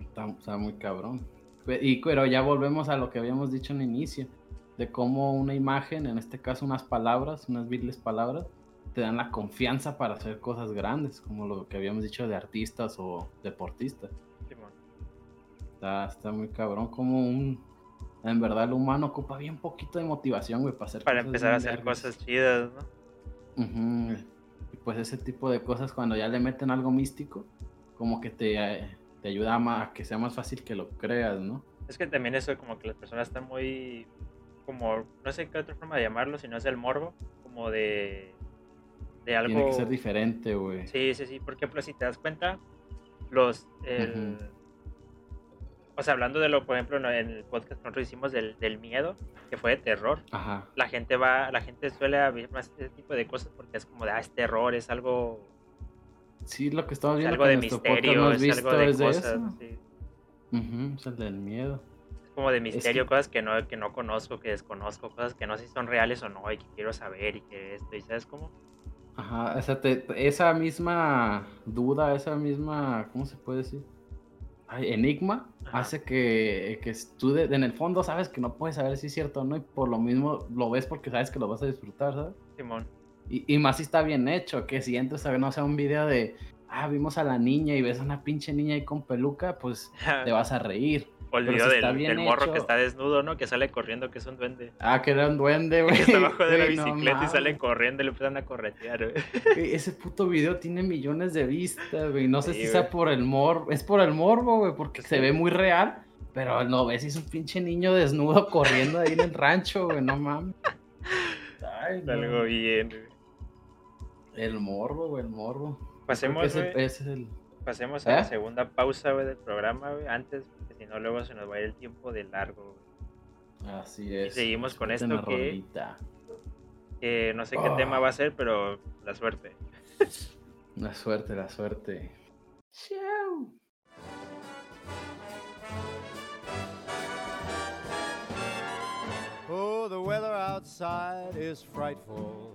Está, muy cabrón. Y, pero ya volvemos a lo que habíamos dicho en el inicio, de cómo una imagen, en este caso unas palabras, unas viles palabras, te dan la confianza para hacer cosas grandes, como lo que habíamos dicho de artistas o deportistas. está, está muy cabrón, como un... En verdad el humano ocupa bien poquito de motivación, güey, para hacer Para empezar a hacer cosas chidas, ¿no? Y pues ese tipo de cosas, cuando ya le meten algo místico, como que te, te ayuda a que sea más fácil que lo creas, ¿no? Es que también eso, como que las personas están muy como, no sé qué otra forma de llamarlo, si no es el morbo, como de, de algo... Tiene que ser diferente, güey. Sí, sí, sí, por ejemplo, si te das cuenta, los... O sea, hablando de lo, por ejemplo, en el podcast que nosotros hicimos del, del miedo, que fue de terror, Ajá. la gente va, la gente suele ver más este tipo de cosas porque es como de, ah, es terror, es algo... Sí, lo que estamos viendo. Es algo de misterio, es algo de cosas, sí. es el del miedo como de misterio, cosas que no, que no conozco, que desconozco, cosas que no sé si son reales o no, y que quiero saber y que esto, ¿y sabes cómo? Ajá, esa, esa misma duda, esa misma, ¿cómo se puede decir? Enigma hace que, que tú en el fondo sabes que no puedes saber si es cierto o no y por lo mismo lo ves porque sabes que lo vas a disfrutar, ¿sabes? Simón. Y, y más si está bien hecho, que si entras a ver, no sé, un video de, ah, vimos a la niña y ves a una pinche niña ahí con peluca, pues [laughs] te vas a reír. Olvidó del, morro que está desnudo, ¿no? Que sale corriendo, que es un duende. Ah, que era un duende, güey. [laughs] Que está abajo de la bicicleta y sale corriendo y le empiezan a corretear, [laughs] güey. Ese puto video tiene millones de vistas, güey. No sé si sea por el morbo. Es por el morbo, güey, porque se ve muy real. Pero no ves, es un pinche niño desnudo [laughs] corriendo ahí en el rancho, güey. No mames. Ay, Algo bien, güey. El morbo, güey, el morbo. Pasemos, ese, es el... Pasemos a la ¿Eh? segunda pausa, güey, del programa, güey. Antes si no luego se nos va a ir el tiempo de largo. Así es. Y seguimos con esto que, que, no sé qué tema ah. va a ser, pero la suerte. [laughs] la suerte, la suerte. Chao. Oh, the weather outside is frightful,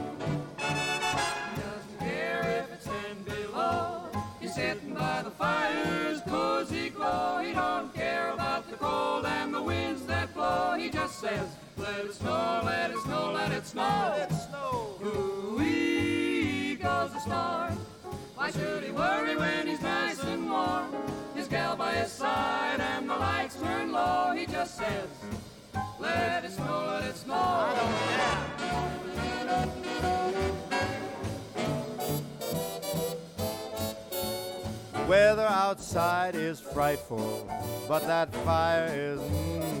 Winds. He just says. Let it snow, let it snow, let it snow. Let it snow. Ooh-wee goes the star. Why should he worry when he's nice and warm? His gal by his side and the lights turn low. He just says, let it snow, let it snow. I don't care. Weather outside is frightful, but that fire is mm,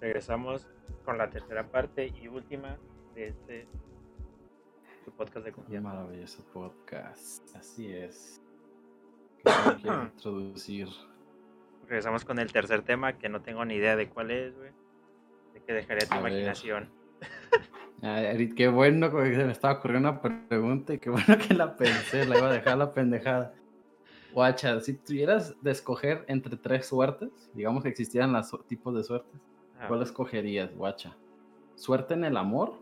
Regresamos con la tercera parte y última de este podcast de confianza. Maravilloso podcast. Así es. [coughs] introducir? regresamos con el tercer tema, que no tengo ni idea de cuál es, güey. De que dejaría tu imaginación. [laughs] qué bueno que se me estaba ocurriendo una pregunta y qué [laughs] bueno que la pensé, la iba a dejar la pendejada. Guacha, si tuvieras de escoger entre tres suertes, digamos que existieran los tipos de suertes, ¿cuál escogerías, guacha? ¿Suerte en el amor?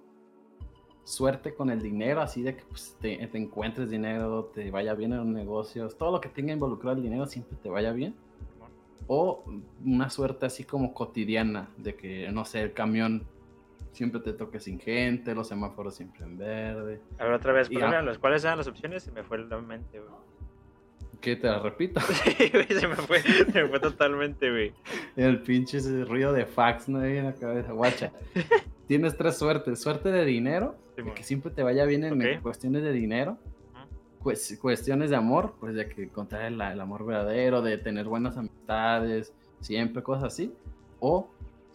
¿Suerte con el dinero, así de que pues, te, te, encuentres dinero, te vaya bien en los negocios, todo lo que tenga involucrado el dinero siempre te vaya bien? ¿O una suerte así como cotidiana, de que, no sé, el camión siempre te toque sin gente, los semáforos siempre en verde? A ver, otra vez, ¿cuáles eran las opciones? Se me fue la mente, güey. ¿Qué te la repito? [laughs] Sí, güey, se me fue, se me fue totalmente, güey. El pinche ese ruido de fax, ¿no? Ahí en la cabeza, guacha. [laughs] Tienes tres suertes. Suerte de dinero, que siempre te vaya bien en cuestiones de dinero. cuestiones de amor, pues de que encontrar el, amor verdadero, de tener buenas amistades, siempre cosas así. O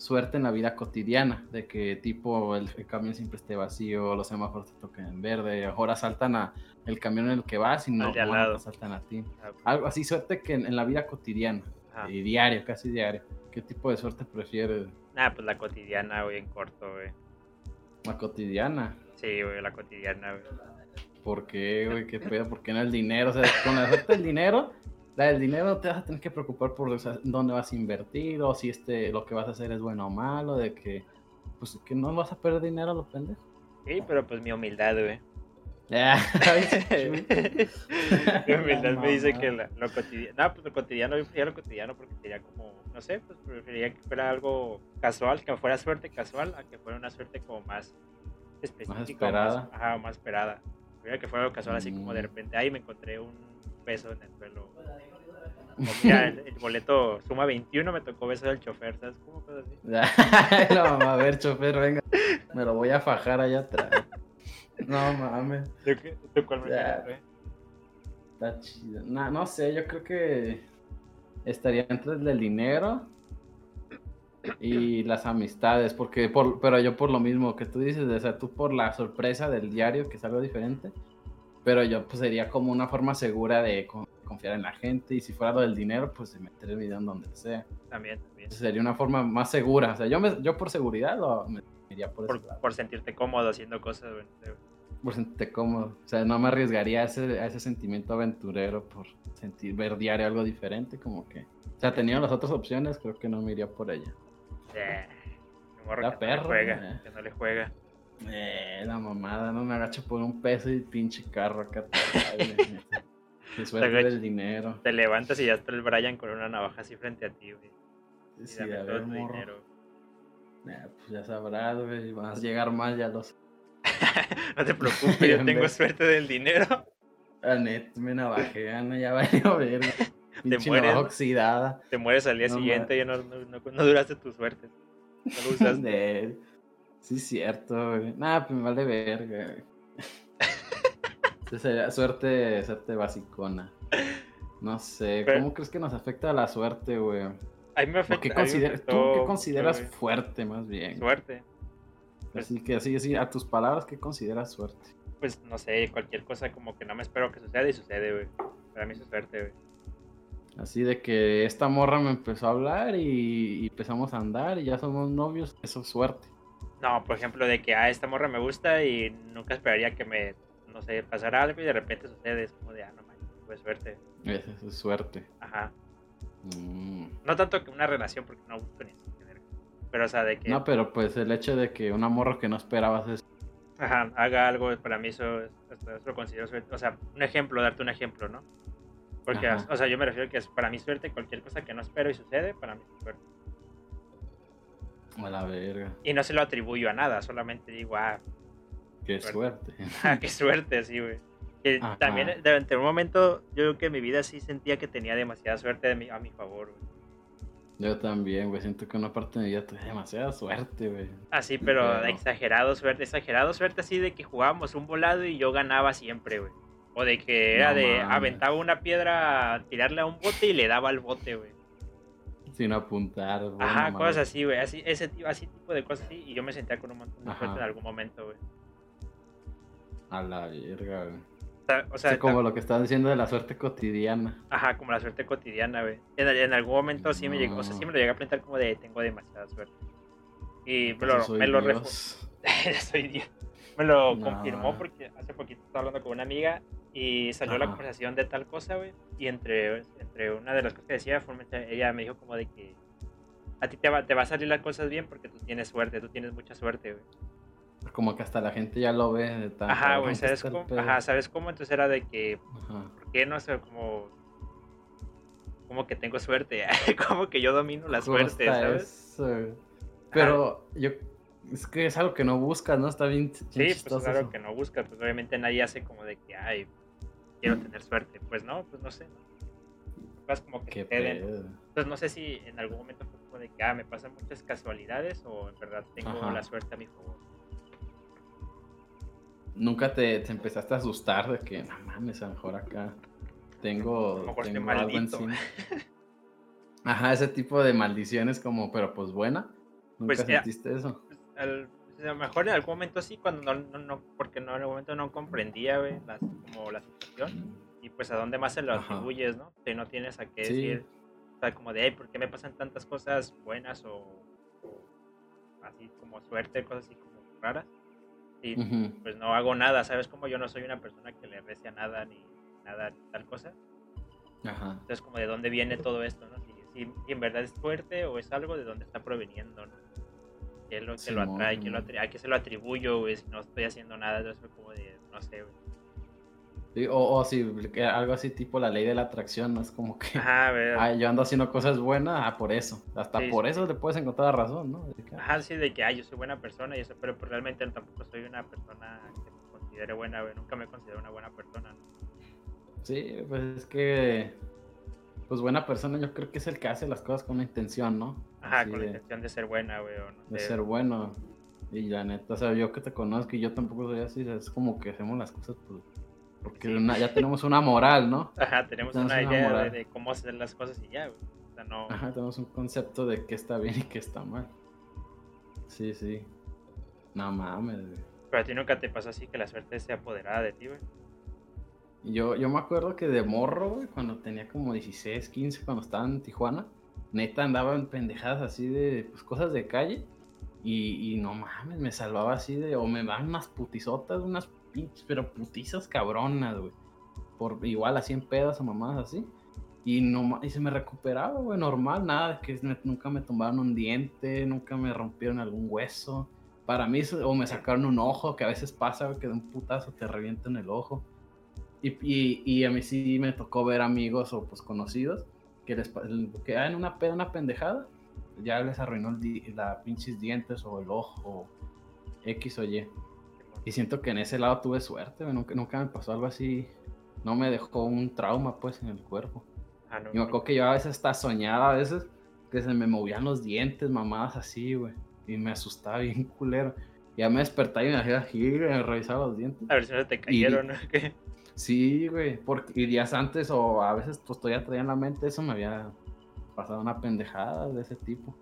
suerte en la vida cotidiana, de que tipo el, camión siempre esté vacío, los semáforos te toquen en verde, ahora saltan a el camión en el que vas y no, saltan a ti. Ah, Algo así, suerte que en, la vida cotidiana, y diario, casi diario. ¿Qué tipo de suerte prefieres? Ah, pues la cotidiana, güey, en corto, güey. ¿La cotidiana? Sí, güey, la cotidiana, güey. ¿Por qué, güey? ¿Qué pedo? ¿Por qué no el dinero? O sea, con la suerte del dinero la del dinero te vas a tener que preocupar por dónde vas a invertir o si este lo que vas a hacer es bueno o malo, de que pues que no vas a perder dinero a los pendejos. Sí, pero pues mi humildad, güey. [laughs] [laughs] mi humildad me dice que lo cotidiano, no, pues lo cotidiano, yo prefería lo cotidiano porque sería como, no sé, pues preferiría que fuera algo casual, que fuera suerte casual, a que fuera una suerte como más específica, más esperada. Más, ajá, más esperada. Preferiría que fuera algo casual, así como de mm. repente, ahí me encontré un peso en el suelo mira, el, boleto suma 21, me tocó beso del chofer, ¿sabes cómo cosas así? [laughs] no, a ver, chofer, venga, me lo voy a fajar allá atrás. No mames. ¿Tú, cuál me Está chido. No, no sé, yo creo que estaría entre el del dinero y las amistades, porque por, pero yo por lo mismo que tú dices, o sea, tú por la sorpresa del diario, que es algo diferente, pero yo pues sería como una forma segura de confiar en la gente y si fuera lo del dinero, pues de meter el video en donde sea. También, también. Sería una forma más segura. O sea, yo, me, yo por seguridad lo me iría por Por, por sentirte cómodo haciendo cosas. Por sentirte cómodo. O sea, no me arriesgaría a ese, a ese sentimiento aventurero por sentir, ver diario algo diferente, como que... O sea, teniendo las otras opciones, creo que no me iría por ella. La que, no juega, eh. que no le juega. Eh, la mamada, no me agacho por un peso y pinche carro acá. Qué suerte del dinero. Te levantas y ya está el Brian con una navaja así frente a ti, güey. Sí, a ver, dinero. pues ya sabrás, güey. Vas a llegar mal, ya lo sé. [laughs] no te preocupes, yo [laughs] tengo suerte del dinero. La net, me navajean, ya va a llover. Te mueres, oxidada. Te mueres al día siguiente y no, no, no, duraste tu suerte. No lo [laughs] usaste. Sí, cierto, güey. Nada, pues me vale verga. [laughs] Sería suerte, suerte basicona. No sé, ¿cómo crees que nos afecta la suerte, güey? A mí me afecta. ¿Qué ¿Tú qué consideras fuerte, más bien? Suerte. Así que así, así, a tus palabras, ¿qué consideras suerte? Pues no sé, cualquier cosa como que no me espero que suceda y sucede, güey. Para mí es suerte, güey. Así de que esta morra me empezó a hablar y, empezamos a andar y ya somos novios, eso es suerte. No, por ejemplo, de que a ah, esta morra me gusta y nunca esperaría que me no sé, pasar algo y de repente sucede, es como de, ah, no manches, fue suerte. Es, es suerte. Ajá. Mm. No tanto que una relación, porque no busco ni siquiera. Pero, o sea, de que. No, pero pues el hecho de que un amor que no esperabas es. Ajá, haga algo, para mí eso, eso lo considero suerte. O sea, un ejemplo, darte un ejemplo, ¿no? Porque, o sea, yo me refiero que es para mí suerte cualquier cosa que no espero y sucede, para mí es suerte. A la verga. Y no se lo atribuyo a nada, solamente digo, ah, Qué suerte. [laughs] Ah, qué suerte, sí, güey. también durante un momento yo creo que en mi vida sí sentía que tenía demasiada suerte a mi, a mi favor, güey. Yo también, güey. Siento que una parte de mi vida tenía demasiada suerte, güey. Así, pero, exagerado suerte, exagerado suerte así de que jugábamos un volado y yo ganaba siempre, güey. O de que era de aventaba una piedra, tirarle a un bote y le daba al bote, güey. Sin apuntar. Ajá, cosas así, güey. Así, ese así tipo de cosas así. Y yo me sentía con un montón de suerte en algún momento, güey. A la verga, O sea, como lo que estás diciendo de la suerte cotidiana. Ajá, como la suerte cotidiana, güey. En, algún momento sí me llegó, o sea, sí me lo llegué a plantear como de tengo demasiada suerte. Y me lo, me lo [laughs] soy Dios. Me lo confirmó porque hace poquito estaba hablando con una amiga y salió la conversación de tal cosa, güey. Y entre, entre una de las cosas que decía, ella me dijo como de que a ti te va, te va a salir las cosas bien porque tú tienes suerte, tú tienes mucha suerte, güey. Como que hasta la gente ya lo ve de tal Ajá, güey, ¿sabes cómo? Ajá, ¿sabes cómo? Entonces era de que, ¿por qué no sé, como, como que tengo suerte? [laughs] como que yo domino la suerte, ¿sabes? Pero yo es que es algo que no buscas, ¿no? Está bien. Sí, pues es algo que no buscas. Pues obviamente nadie hace como de que, ay, quiero tener suerte. Pues no, pues no sé. Es como que Entonces no sé si en algún momento fue como de que, ah, me pasan muchas casualidades o en verdad tengo la suerte a mi favor. ¿Nunca te, te, empezaste a asustar de que, no mames, a lo mejor acá tengo, tengo algo encima? [laughs] Ajá, ese tipo de maldiciones como, pero pues buena. ¿Nunca pues, sentiste eso? al, a lo mejor en algún momento sí, cuando no, no, porque no, en algún momento no comprendía, la, como la situación. Y pues a dónde más se lo atribuyes, ¿no? Que no tienes a qué decir, o sea, como de, ay, ¿por qué me pasan tantas cosas buenas o, así como suerte, cosas así como raras? Y pues no hago nada, ¿sabes? Como yo no soy una persona que le recia nada ni nada tal cosa. Ajá. Entonces, como de dónde viene todo esto, ¿no? Si, si, en verdad es suerte o es algo de dónde está proveniendo, ¿no? Qué es lo que lo atrae, lo a qué se lo atribuyo, güey, si no estoy haciendo nada, entonces como de, no sé, güey. o, o si algo así tipo la ley de la atracción, ¿no? Es como que Ajá, yo ando haciendo cosas buenas, ah, por eso. Hasta por eso te puedes encontrar razón, ¿no? Ajá, sí, de que, ay, yo soy buena persona y eso, pero pues, realmente tampoco soy una persona que me considere buena, güey. Nunca me considero una buena persona, Sí, pues es que pues buena persona yo creo que es el que hace las cosas con una intención, ¿no? Ajá, con la intención de ser buena, güey. de ser bueno. Y la neta, o sea, yo que te conozco y yo tampoco soy así, es como que hacemos las cosas pues, porque ya tenemos una moral, ¿no? [laughs] Ajá, tenemos, una, idea de, cómo hacer las cosas y ya, güey. O sea, no... Ajá, tenemos un concepto de qué está bien y qué está mal. Sí, sí. No mames, güey. Pero a ti nunca te pasa así que la suerte se apoderada de ti, güey. Yo, yo me acuerdo que de morro, güey, cuando tenía como 16, 15, cuando estaba en Tijuana, neta andaba en pendejadas así de pues, cosas de calle. Y, no mames, me salvaba así de. O me dan unas putizotas, unas pinches, pero putizas cabronas, güey. Por igual así en pedas o mamadas así. Y, no, y se me recuperaba, güey, normal, nada, que nunca me tumbaron un diente, nunca me rompieron algún hueso. Para mí, o me sacaron un ojo, que a veces pasa, güey, que de un putazo te revientan el ojo. Y, y, a mí sí me tocó ver amigos o pues conocidos que les que en una una pendejada, ya les arruinó el, la pinches dientes o el ojo, X o Y. Y siento que en ese lado tuve suerte, nunca, nunca me pasó algo así, no me dejó un trauma pues en el cuerpo. Ah, y me acuerdo que yo a veces hasta soñaba, a veces que se me movían los dientes, mamadas así, güey. Y me asustaba bien culero. Ya me despertaba y me hacía girar, me revisaba los dientes. A ver si se te cayeron, ¿no? [laughs] Sí, güey, porque días antes o a veces pues todavía traía en la mente eso, me había pasado una pendejada de ese tipo.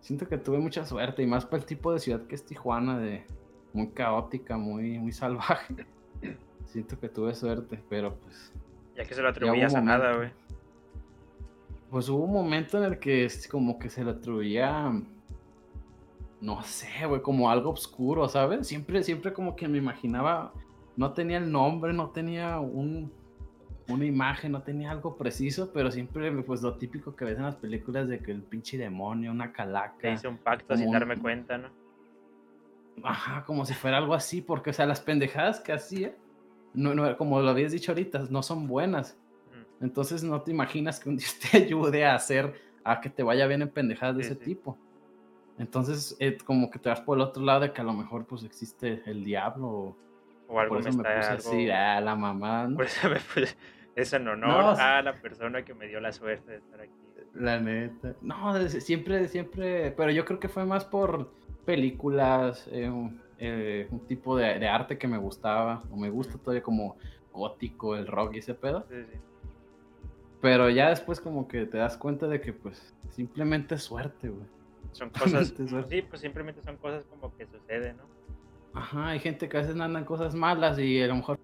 Siento que tuve mucha suerte y más para el tipo de ciudad que es Tijuana, de muy caótica, muy, muy salvaje. [coughs] Siento que tuve suerte, pero pues... Ya que se lo atribuías a nada, güey. Pues hubo un momento en el que como que se lo atribuía no sé, güey, como algo oscuro, ¿sabes? Siempre, siempre como que me imaginaba no tenía el nombre, no tenía un, una imagen, no tenía algo preciso, pero siempre, pues lo típico que ves en las películas de que el pinche demonio, una calaca. Hice un pacto sin darme cuenta, ¿no? Ajá, como si fuera algo así, porque, o sea, las pendejadas que hacía, no, no, como lo habías dicho ahorita, no son buenas. Entonces no te imaginas que un Dios [laughs] te ayude a hacer, a que te vaya bien en pendejadas de ese tipo. Entonces, eh, como que te vas por el otro lado de que a lo mejor pues existe el diablo o, o algo me, está, así, ah, la mamá. Por eso me puse eso en honor a la persona que me dio la suerte de estar aquí. La neta. No, siempre, siempre, pero yo creo que fue más por películas, eh, eh, un, tipo de, arte que me gustaba, o me gusta todavía como gótico, el rock y ese pedo. Sí, sí. Pero ya después como que te das cuenta de que pues simplemente es suerte, güey. Son cosas, sí, pues simplemente son cosas como que suceden, ¿no? Ajá, hay gente que a veces andan cosas malas y a lo mejor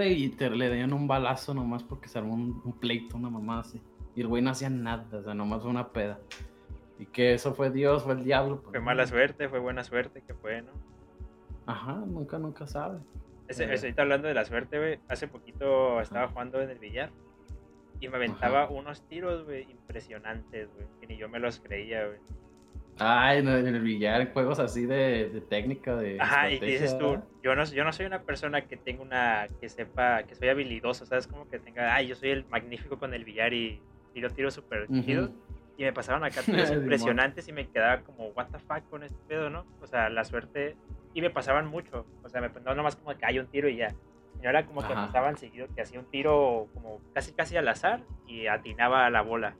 y te le dieron un balazo nomás porque se armó un, pleito, una mamá así. Y el güey no hacía nada, o sea, nomás fue una peda. Y que eso fue Dios, fue el diablo. Pues, fue mala suerte, fue buena suerte, que fue, ¿no? Ajá, nunca, nunca sabe. Ese, ahorita hablando de la suerte, güey. Hace poquito estaba jugando en el billar y me aventaba unos tiros, güey, impresionantes, güey. Que ni yo me los creía, güey. Ay, en el billar, juegos así de, de técnica, de. Ajá, y dices tú, yo no, yo no soy una persona que tenga una. que sepa, que soy habilidoso, ¿sabes? Como que tenga, ay, yo soy el magnífico con el billar y tiro tiros súper chidos. Y me pasaban acá [laughs] tiros impresionantes y me quedaba como, what the fuck con este pedo, ¿no? O sea, la suerte. Y me pasaban mucho. O sea, me, no nomás como que hay un tiro y ya. Y ahora como que pasaban seguido que hacía un tiro como casi casi al azar y atinaba a la bola.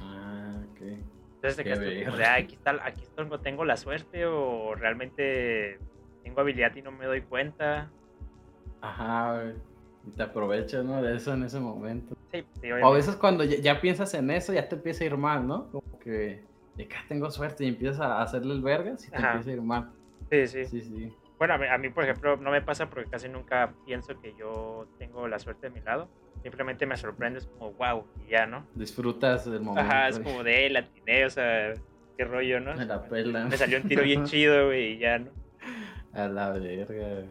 Ah, ok. Entonces, de aquí, está, aquí tengo la suerte o realmente tengo habilidad y no me doy cuenta. Ajá, y te aprovechas, ¿no? De eso en ese momento. Sí, o a veces cuando ya, piensas en eso, ya te empieza a ir mal, ¿no? Como que de acá tengo suerte y empiezas a hacerle el vergas y te empieza a ir mal. Sí, sí. Sí, sí. Bueno, a mí, por ejemplo, no me pasa porque casi nunca pienso que yo tengo la suerte de mi lado. Simplemente me sorprende, es como, wow, y ya, ¿no? Disfrutas del momento. Ajá, es como de, la atiné, o sea, qué rollo, ¿no? Me la pela. Me salió un tiro bien [laughs] chido, güey, y ya, ¿no? A la verga, güey.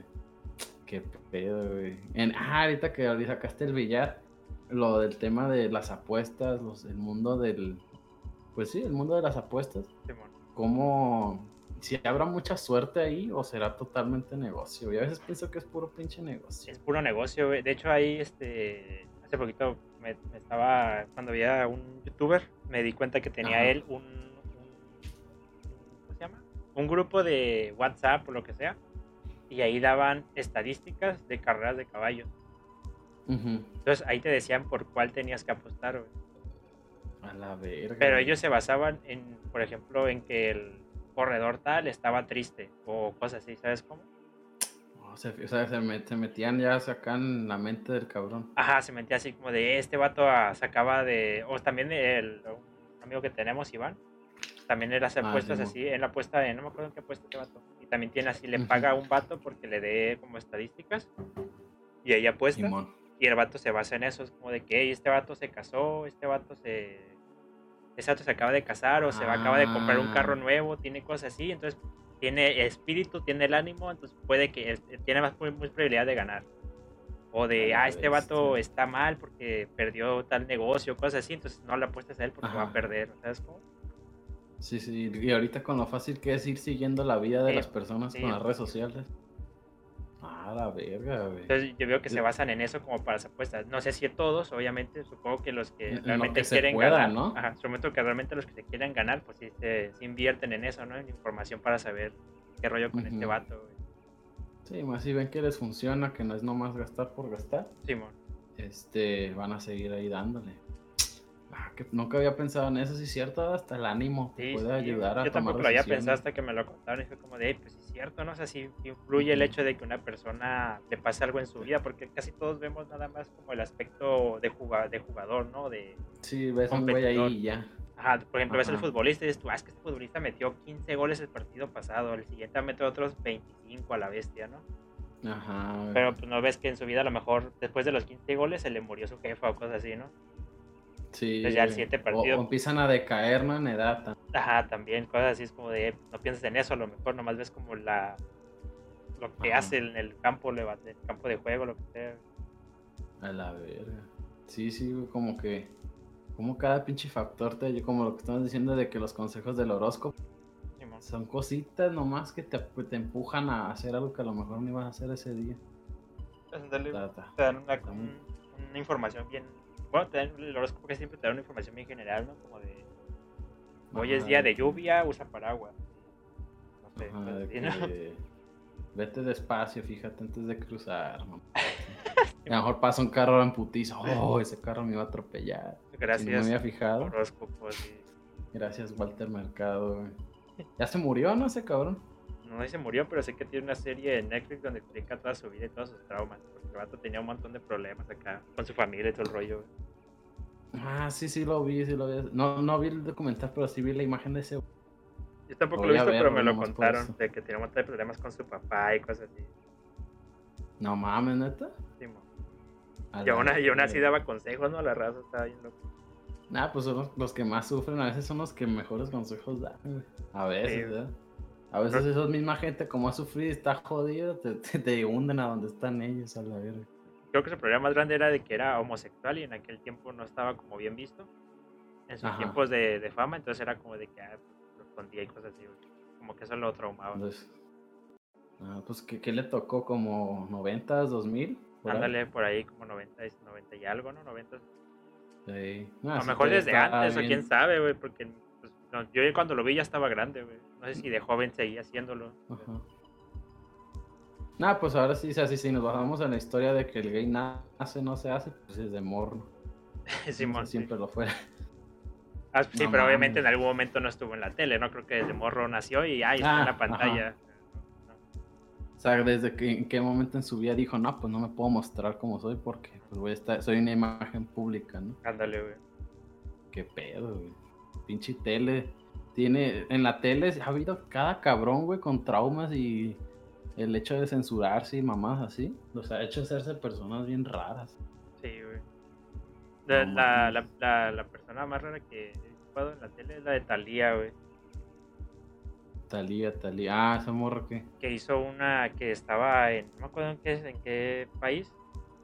Qué pedo, güey. En, ah, ahorita que sacaste el billar, lo del tema de las apuestas, los, el mundo del. Pues sí, el mundo de las apuestas. Sí, ¿Cómo si habrá mucha suerte ahí o será totalmente negocio. Y a veces pienso que es puro pinche negocio. Es puro negocio, De hecho, ahí, este, hace poquito me, estaba, cuando había un youtuber, me di cuenta que tenía él un, ¿cómo se llama? Un grupo de WhatsApp o lo que sea. Y ahí daban estadísticas de carreras de caballos. Entonces ahí te decían por cuál tenías que apostar, A la verga. Pero ellos se basaban en, por ejemplo, en que el corredor tal estaba triste o cosas así, ¿sabes cómo? o sea, se, metían ya acá en la mente del cabrón. Ajá, se metía así como de este vato sacaba de. O también el amigo que tenemos, Iván, también era hacer ah, apuestas así, en la apuesta de. No me acuerdo en qué apuesta este vato. Y también tiene así, le paga a un vato porque le dé como estadísticas. Y ahí apuesta. Y el vato se basa en eso, es como de que este vato se casó, este vato se ese se acaba de casar o se acaba de comprar un carro ah. nuevo, tiene cosas así, entonces tiene espíritu, tiene el ánimo, entonces puede que tiene más probabilidad de ganar. O de, ah, este vato está mal porque perdió tal negocio, cosas así, entonces no le apuestas a él porque va a perder, ¿sabes cómo? Sí, sí, y ahorita con lo fácil que es ir siguiendo la vida de las personas con las redes sociales. Ah, la verga, güey. Entonces yo veo que se basan en eso como para las apuestas. No sé si todos, obviamente, supongo que los que realmente quieren ganar, ¿no? Ajá, supongo que realmente los que se quieren ganar, pues sí se, invierten en eso, ¿no? En información para saber qué rollo con este vato, güey. Sí, más si ven que les funciona, que no es nomás gastar por gastar. Simón. Este, van a seguir ahí dándole. Ah, que nunca había pensado en eso, sí es cierto, hasta el ánimo puede ayudar a Yo tampoco lo había pensado hasta que me lo contaron y fue como de, pues es cierto, ¿no? O sea, sí influye el hecho de que una persona le pase algo en su vida, porque casi todos vemos nada más como el aspecto de, jugador, de jugador ¿no? De sí, ves un güey ahí y ya. Ajá, por ejemplo, ves al futbolista y dices tú, ah, es que este futbolista metió 15 goles el partido pasado, el siguiente metió otros 25 a la bestia, ¿no? Ajá. Pero pues no ves que en su vida a lo mejor después de los 15 goles se le murió su jefa o cosas así, ¿no? Sí. ya el siguiente partido. O, empiezan a decaer, ¿no? En edad. Ajá, también, cosas así es como de, no piensas en eso, a lo mejor nomás ves como la lo que hace en el campo, el campo de juego, lo que sea. A la verga. Sí, sí, como que, como cada pinche factor, te, como lo que estamos diciendo de que los consejos del horóscopo son cositas nomás que te, te, empujan a hacer algo que a lo mejor no ibas a hacer ese día. te, dan una, una información bien bueno, el horóscopo que siempre te da una información bien general, ¿no? Como de, hoy es día de lluvia, usa paraguas. No sé, Ajá, [laughs] Vete despacio, fíjate antes de cruzar. ¿no? [laughs] a lo mejor pasa un carro en putiza. Oh, ese carro me iba a atropellar. Gracias. no me había fijado. Horóscopo, sí. Gracias, Walter Mercado. Ya se murió, ¿no? Ese cabrón. No sé se murió, pero sé que tiene una serie en Netflix donde explica toda su vida y todos sus traumas. Porque el vato tenía un montón de problemas acá con su familia y todo el rollo. Ah, sí, sí lo vi, sí lo vi. No, no vi el documental, pero sí vi la imagen de ese. Yo tampoco lo he visto, pero me lo contaron, de que tenía un montón de problemas con su papá y cosas así. No mames, neta. Sí, y aún, y así daba consejos, ¿no? La raza estaba bien loco. Nah, pues son los, que más sufren, a veces son los que mejores consejos dan, A veces, ¿verdad? A veces esa misma gente, como ha sufrido y está jodido, te, te, hunden a donde están ellos, a la verga. Creo que su problema más grande era de que era homosexual y en aquel tiempo no estaba como bien visto. En sus tiempos de, de, fama, entonces era como de que ah, lo escondía y cosas así, Como que eso lo traumaba. Entonces, ah, pues, ¿qué, ¿qué, le tocó? ¿Como 90, 2000? Ándale, por ahí como 90, 90 y algo, ¿no? 90. Sí. a lo mejor desde antes, o quién sabe, güey, porque pues, yo cuando lo vi ya estaba grande, güey. No sé si de joven seguía haciéndolo. Ajá. Nah, pues ahora sí, si sí, nos bajamos en la historia de que el gay nace, no se hace, pues es de morro. [laughs] Simón. siempre lo fue. Ah, sí, pero obviamente en algún momento no estuvo en la tele, ¿no? Creo que desde morro nació y ahí está en la ah, pantalla. O sea, desde que, en qué momento en su vida dijo, no, pues no me puedo mostrar como soy porque pues voy a estar, soy una imagen pública, ¿no? Ándale, güey. Qué pedo, güey. Pinche tele. Tiene, en la tele ha habido cada cabrón, güey, con traumas y el hecho de censurarse y mamás así. Los ha hecho hacerse personas bien raras. Sí, güey. La, la, la, la, persona más rara que he visto en la tele es la de Talía, güey. Talía, Talía. Ah, esa morra que. Que hizo una que estaba en. No me acuerdo en qué, en qué país.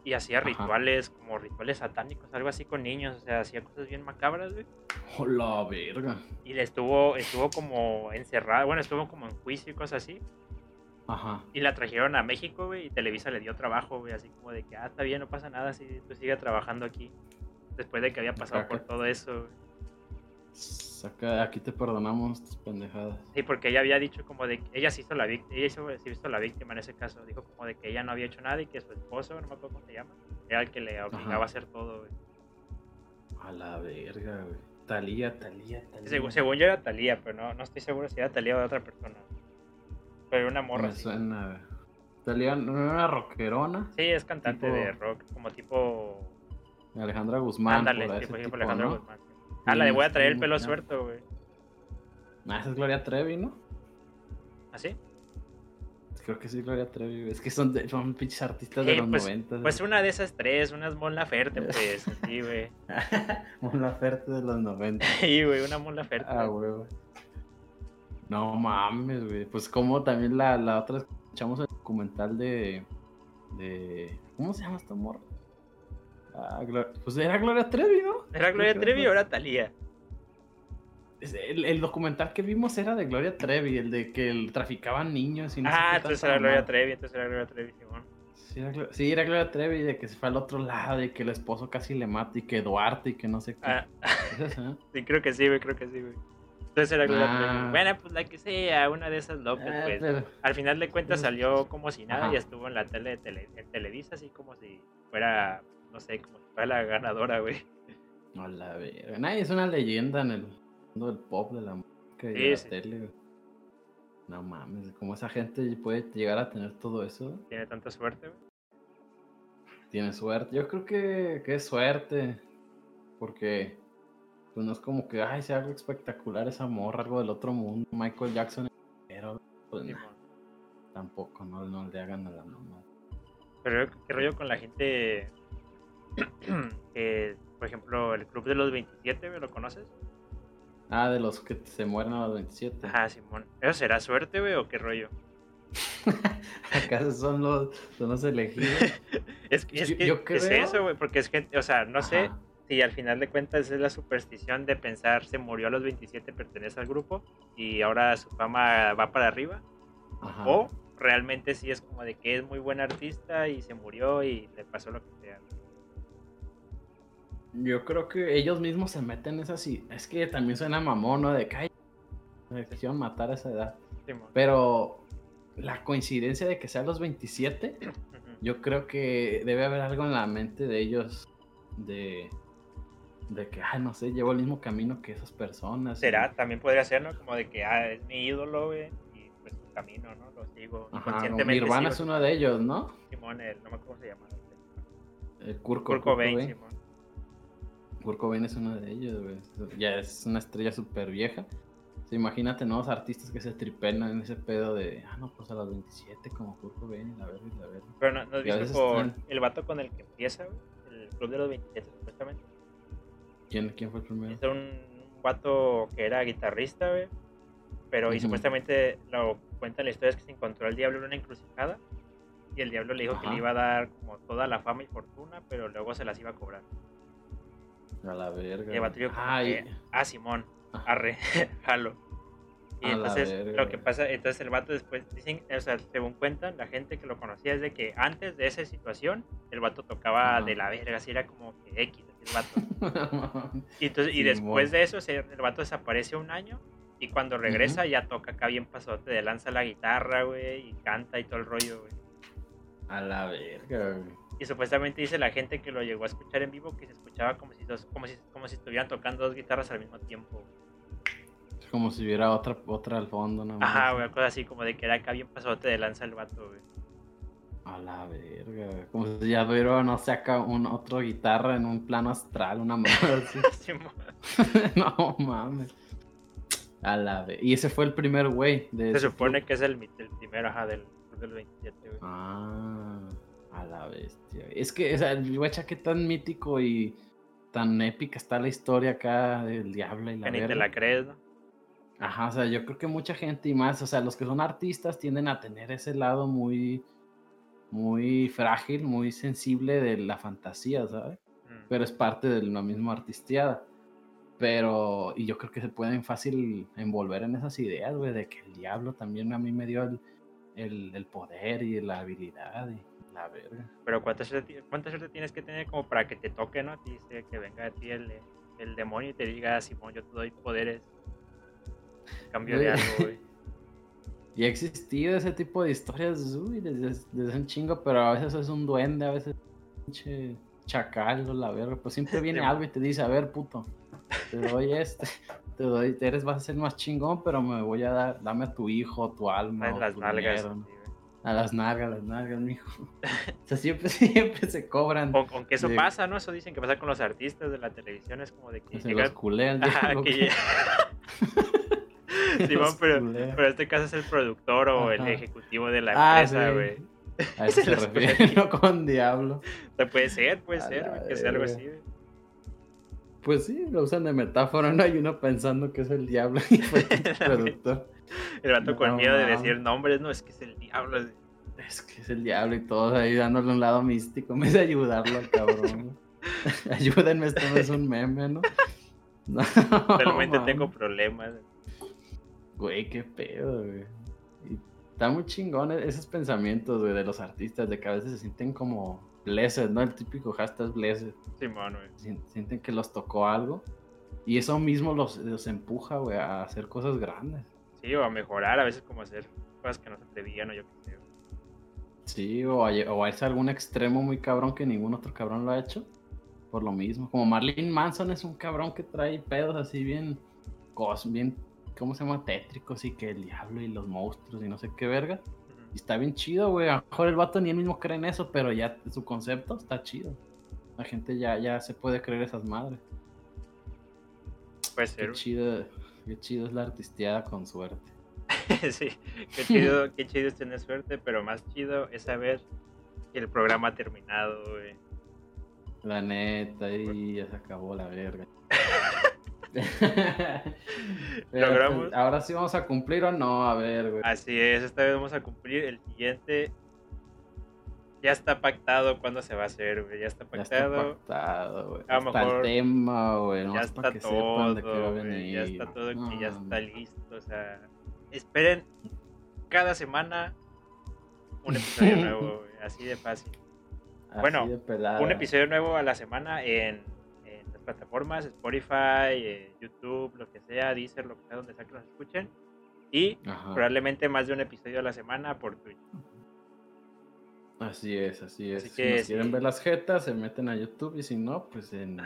Y hacía rituales, como rituales satánicos, algo así con niños. O sea, hacía cosas bien macabras, güey. ¡Hola, verga! Y le estuvo, estuvo como encerrada. Bueno, estuvo como en juicio y cosas así. Ajá. Y la trajeron a México, güey. Y Televisa le dio trabajo, güey. Así como de que, ah, está bien, no pasa nada si tú sigues trabajando aquí. Después de que había pasado por todo eso, aquí te perdonamos tus pendejadas. Sí, porque ella había dicho como de que ella se hizo la víctima, ella hizo, la víctima en ese caso. Dijo como de que ella no había hecho nada y que su esposo, no me acuerdo cómo se llama, era el que le obligaba a hacer todo, güey. A la verga, güey. Talía, Talía, Talía. Según, yo era Talía, pero no, no estoy seguro si era Talía o de otra persona. Pero una morra. Me suena. Era una rockerona. Sí, es cantante de rock, como tipo. Alejandra Guzmán. Ándale, tipo, tipo Alejandra Guzmán. Ah, la de voy a traer el pelo suelto, güey. Ah, esa es Gloria Trevi, ¿no? ¿Ah, sí? Creo que sí, Gloria Trevi. Es que son, son pinches artistas de los pues, 90. Pues una de esas tres, una es Mon Laferte, pues, [laughs] sí, güey. [laughs] Mon Laferte de los 90. Sí, güey, una Mon Laferte. Ah, güey. No mames, güey. Pues como también la, la otra escuchamos el documental de, de... ¿Cómo se llama esta morra? Ah, pues era Gloria Trevi, ¿no? ¿Era Gloria Trevi o era Talía? El, el, documental que vimos era de Gloria Trevi, el de que traficaban niños y no Ah, entonces era Gloria Trevi, entonces era Gloria Trevi, Simón. Sí era, sí, era Gloria Trevi, de que se fue al otro lado y que el esposo casi le mata y que Duarte y que no sé qué. Ah. [laughs] sí, creo que sí, güey, creo que sí, güey. Entonces era. Ah. Bueno, pues la que sea, una de esas locas, ah, pues. Al final de cuentas salió como si nada y estuvo en la tele, tele en Televisa, así como si fuera no sé, como si fuera la ganadora, güey. No la verga. Nadie es una leyenda en el mundo del pop, de la música y de la tele, güey. No mames, ¿cómo esa gente puede llegar a tener todo eso? Tiene tanta suerte, güey. Tiene suerte. Yo creo que, que es suerte. Porque pues no es como que, ay, sea algo espectacular esa morra, algo del otro mundo. Michael Jackson, pero pues tampoco, no, no le hagan a la mamá. Pero qué rollo con la gente por ejemplo, el Club de los 27, ¿lo conoces? Ah, de los que se mueren a los 27. Ajá, Simón. ¿Eso será suerte, güey, o qué rollo? [laughs] ¿Acaso son los, son los elegidos? [laughs] es, que, es, que es eso, güey, porque es gente, o sea, no sé si al final de cuentas es la superstición de pensar se murió a los 27, pertenece al grupo y ahora su fama va para arriba. O realmente sí es como de que es muy buen artista y se murió y le pasó lo que sea. Yo creo que ellos mismos se meten en esas Es que también suena mamón, ¿no? De que quisieron matar a esa edad. Pero la coincidencia de que sean los 27, yo creo que debe haber algo en la mente de ellos de, de que, ah, no sé, llevo el mismo camino que esas personas. Será, también podría ser, ¿no? Como de que, ah, es mi ídolo, güey, y pues su camino, ¿no? Lo sigo. Ajá, Nirvana es uno de ellos, ¿no? Simón, el, no me acuerdo cómo se llama. El Kurko, Kurko Simón. Kurt Cobain es uno de ellos, güey. Ya es una estrella súper vieja. imagínate nuevos artistas que se tripelan en ese pedo de, ah, no, pues a las 27 como Kurt Cobain, la verga, la verga. Pero no, no has visto por el vato con el que empieza, el club de los 27 supuestamente. ¿Quién, quién fue el primero? Es un, vato que era guitarrista, güey. Pero y supuestamente lo cuenta la historia es que se encontró el diablo en una encrucijada y el diablo le dijo que le iba a dar como toda la fama y fortuna, pero luego se las iba a cobrar. A la verga. Y el vato dijo, ah, Simón, arre, [laughs] jalo. Y entonces lo que pasa, entonces el vato después, dicen, o sea, según cuentan, la gente que lo conocía es de que antes de esa situación, el vato tocaba de la verga, así era como que X, el vato. [laughs] y, entonces, y después de eso, el vato desaparece un año y cuando regresa ya toca acá bien pasote, de lanza la guitarra, güey, y canta y todo el rollo, güey. A la verga, Y supuestamente dice la gente que lo llegó a escuchar en vivo que se escuchaba como si, como si, como si estuvieran tocando dos guitarras al mismo tiempo. Como si hubiera otra, otra al fondo, ¿no? Ajá, güey, cosa así como de que era acá bien pasote de lanza el vato, güey. A la verga, Como si ya hubiera, no sé, acá un, otro guitarra en un plano astral, una madre así. [laughs] [laughs] no mames. A la verga. Y ese fue el primer güey. Se supone que es el, el primero, ajá, del, del 27, güey. Ah, a la bestia. Es que, o sea, el guacha que tan mítico y tan épica está la historia acá del diablo y la Que ni te la crees, ¿no? Ajá, o sea, yo creo que mucha gente y más, o sea, los que son artistas tienden a tener ese lado muy, muy frágil, muy sensible de la fantasía, ¿sabes? Mm. Pero es parte de la misma artisteada. Pero, y yo creo que se pueden fácil envolver en esas ideas, güey, de que el diablo también a mí me dio el, el, poder y la habilidad y la verga. Pero ¿cuánta suerte, ¿cuánta suerte tienes que tener como para que te toque, ¿no? Dice que venga a ti el, el demonio y te diga, Simón, yo te doy poderes cambio de algo, güey. Y ha existido ese tipo de historias, uy, desde, desde, un chingo, pero a veces es un duende, a veces pinche chacal o la verga. Pues siempre viene algo y te dice, a ver, puto, te doy este, [laughs] te doy, eres, vas a ser más chingón, pero me voy a dar, dame a tu hijo, tu alma. A las nalgas. a las nalgas, las nalgas, mijo. [laughs] o sea, siempre, [laughs] siempre se cobran. aunque eso pasa, ¿no? Eso dicen que pasa con los artistas de la televisión, es como de que. Se los culean, que... [laughs] Simón, pero, pero este caso es el productor o el ejecutivo de la ah, empresa, güey. A eso [laughs] se refiere, no con Diablo. puede ser, puede ser, que sea algo así, Pues sí, lo usan de metáfora, no hay uno pensando que es el diablo y fue el [laughs] productor. El vato con miedo de decir nombres, no, es que es el diablo. Es que es el diablo y todos ahí dándole un lado místico. Me hace ayudarlo al cabrón. Ayúdenme, esto no es un meme, ¿no? no Realmente tengo problemas. Güey, qué pedo, güey. Y está muy chingón e-, esos pensamientos, güey, de los artistas, de que a veces se sienten como blessed, ¿no? El típico hashtag blessed. Simón, güey. Sienten que los tocó algo. Y eso mismo los, los empuja, güey, a hacer cosas grandes. Sí, o a mejorar, a veces como hacer cosas que no se atrevían o yo qué sé. Sí, o a, o a irse a algún extremo muy cabrón que ningún otro cabrón lo ha hecho. Por lo mismo. Como Marlene Manson es un cabrón que trae pedos así bien, bien ¿cómo se llama? Tétricos y que el diablo y los monstruos y no sé qué verga. Y está bien chido, güey. A lo mejor el vato ni él mismo cree en eso, pero ya su concepto está chido. La gente ya, ya se puede creer esas madres. Puede ser. Qué chido, qué chido es la artisteada con suerte. [laughs] sí, qué chido, [laughs] qué chido es tener suerte, pero más chido es saber que el programa ha terminado, güey. La neta, y ya se acabó la verga. [laughs] [laughs] Logramos. ahora sí vamos a cumplir o no, a ver, güey. Así es, esta vez vamos a cumplir. El siguiente ya está pactado cuándo se va a hacer, güey. Ya está pactado. Ya está pactado, güey. A lo mejor. el tema, güey. Ya está todo, Ya está todo, que ya está listo. O sea, esperen cada semana un episodio [laughs] nuevo, güey. Así de fácil. bueno, un episodio nuevo a la semana en plataformas, Spotify, eh, YouTube, lo que sea, Deezer, lo que sea, donde sea que nos escuchen. Y probablemente más de un episodio a la semana por Twitch. Así es, así es. si quieren ver las jetas, se meten a YouTube y si no, pues en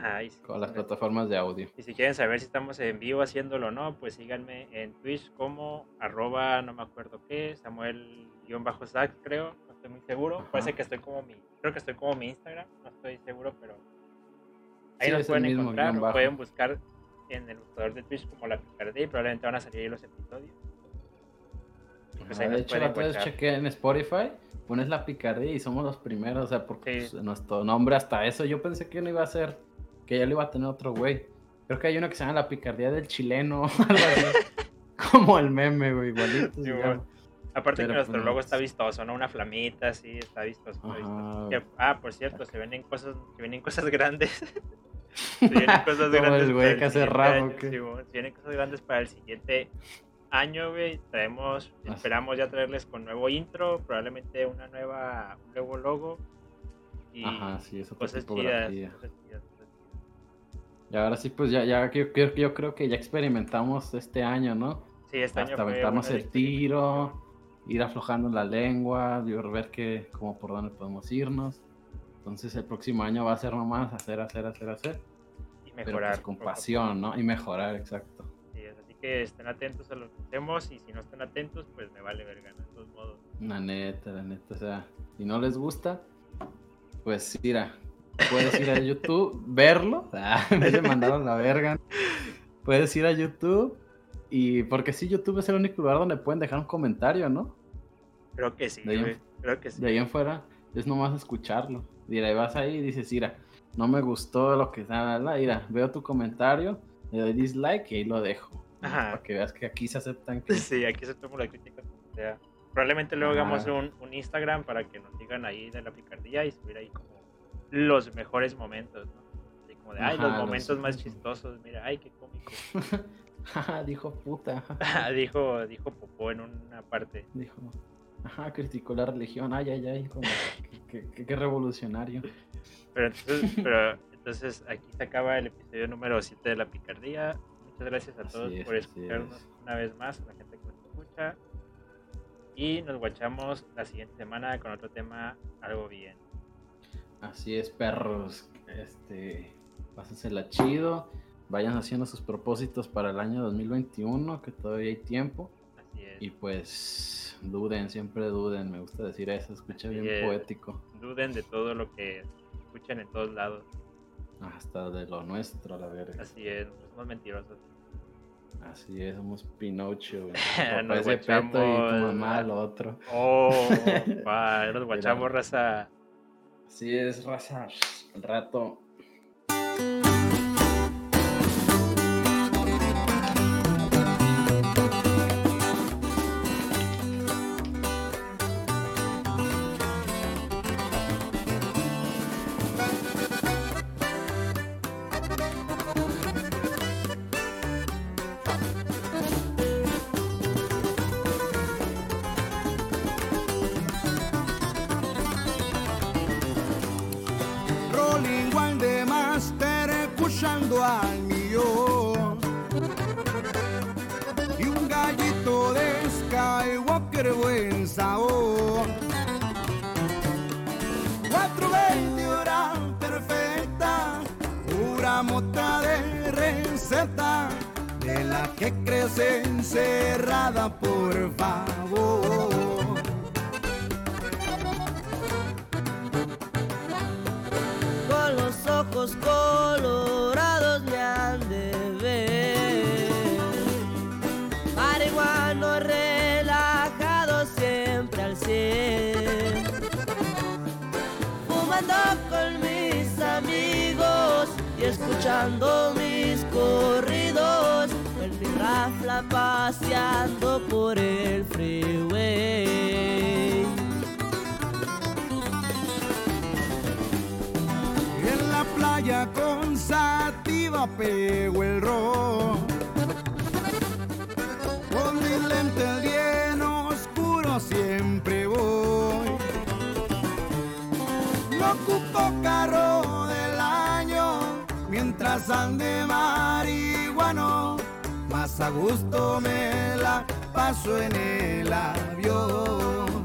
con las plataformas de audio. Y si quieren saber si estamos en vivo haciéndolo o no, pues síganme en Twitch como arroba, no me acuerdo qué, Samuel-Zack, creo, no estoy muy seguro. Puede ser que estoy como mi, creo que estoy como mi Instagram, no estoy seguro, pero Ahí nos pueden encontrar, pueden buscar en el buscador de Twitch como la picardía y probablemente van a salir ahí los episodios. Pues de hecho, la vez chequé en Spotify, pones la picardía y somos los primeros, o sea, porque pues, nuestro nombre hasta eso, yo pensé que no iba a ser, que ya lo iba a tener otro güey. Creo que hay uno que se llama la picardía del chileno, [laughs] como el meme, güey, igualito. Aparte que nuestro pues, logo está vistoso, ¿no? Una flamita, sí, está vistoso. ah, por cierto, se venden cosas, se venden cosas grandes. [laughs] se vienen [laughs] cosas grandes. güey que hace raro, se vienen cosas grandes para el siguiente año, güey. Traemos, esperamos ya traerles con nuevo intro, probablemente una nueva, un nuevo logo. Y Ajá, sí, eso cosas chidas, cosas chidas, Y ahora sí, pues ya, ya yo, yo, creo que ya experimentamos este año, ¿no? Sí, este Hasta año. aventamos el tiro, ir aflojando la lengua, ver que, como por dónde podemos irnos. Entonces el próximo año va a ser nomás hacer, hacer, hacer, hacer. Pues, mejorar. con pasión, ¿no? Y mejorar, exacto que estén atentos a lo que hacemos y si no están atentos, pues me vale verga, de todos modos. La neta, la neta, o sea, si no les gusta, pues mira, puedes ir a [laughs] YouTube, verlo, [laughs] ah, de mandaron la verga, puedes ir a YouTube y porque si YouTube es el único lugar donde pueden dejar un comentario, ¿no? Creo que sí, de ahí, creo que sí. De ahí en fuera es nomás escucharlo. Y vas ahí y dices, mira, no me gustó lo que está, mira, veo tu comentario, le doy dislike y ahí lo dejo. Para que veas que aquí se aceptan. [laughs] Sí, aquí aceptamos la crítica sea. Probablemente luego hagamos un, un, Instagram para que nos digan ahí de la picardía y subir ahí como los mejores momentos, ¿no? Así como de, ay, los momentos más chistosos, mira, ay, qué cómico. [laughs] dijo puta. dijo, dijo popó en una parte. Dijo, ajá, criticó la religión, ay, ay, ay, como, qué, revolucionario. Pero entonces, pero entonces aquí se acaba el episodio número 7 de la picardía. Muchas gracias a todos por escucharnos una vez más, a la gente que nos escucha. Y nos guachamos la siguiente semana con otro tema algo bien. Así es, perros. Este, pásensela chido. Vayan haciendo sus propósitos para el año 2021, que todavía hay tiempo. Así es. Y pues duden, siempre duden. Me gusta decir eso, escucha bien poético. Duden de todo lo que escuchan en todos lados. Hasta de lo nuestro, la verga. Así es, somos mentirosos. Así es, somos Pinocho. [laughs] Nos guachamos... y tu mamá lo otro. Oh, [laughs] nos guachamos, raza. Así es, raza. El rato. gusto me la paso en el avión.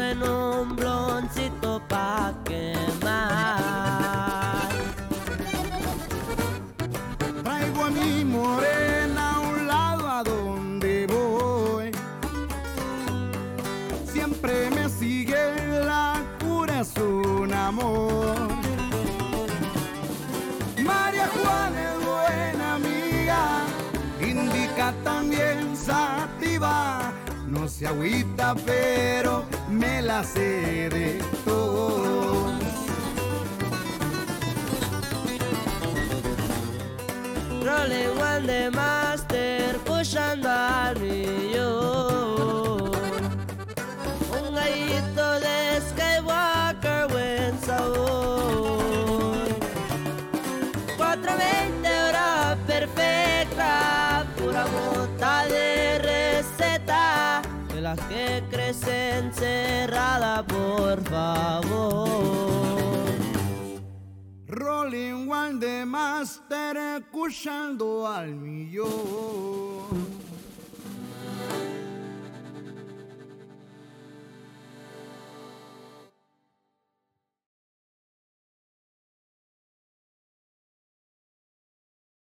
En un bloncito pa' quemar. Traigo a mi morena a un lado a donde voy. Siempre me sigue la cura, es un amor. María Juana es buena amiga, indica también sativa. No se agüita, pero sé de todo. Rolling one por favor. Rolling One de Master escuchando al millón.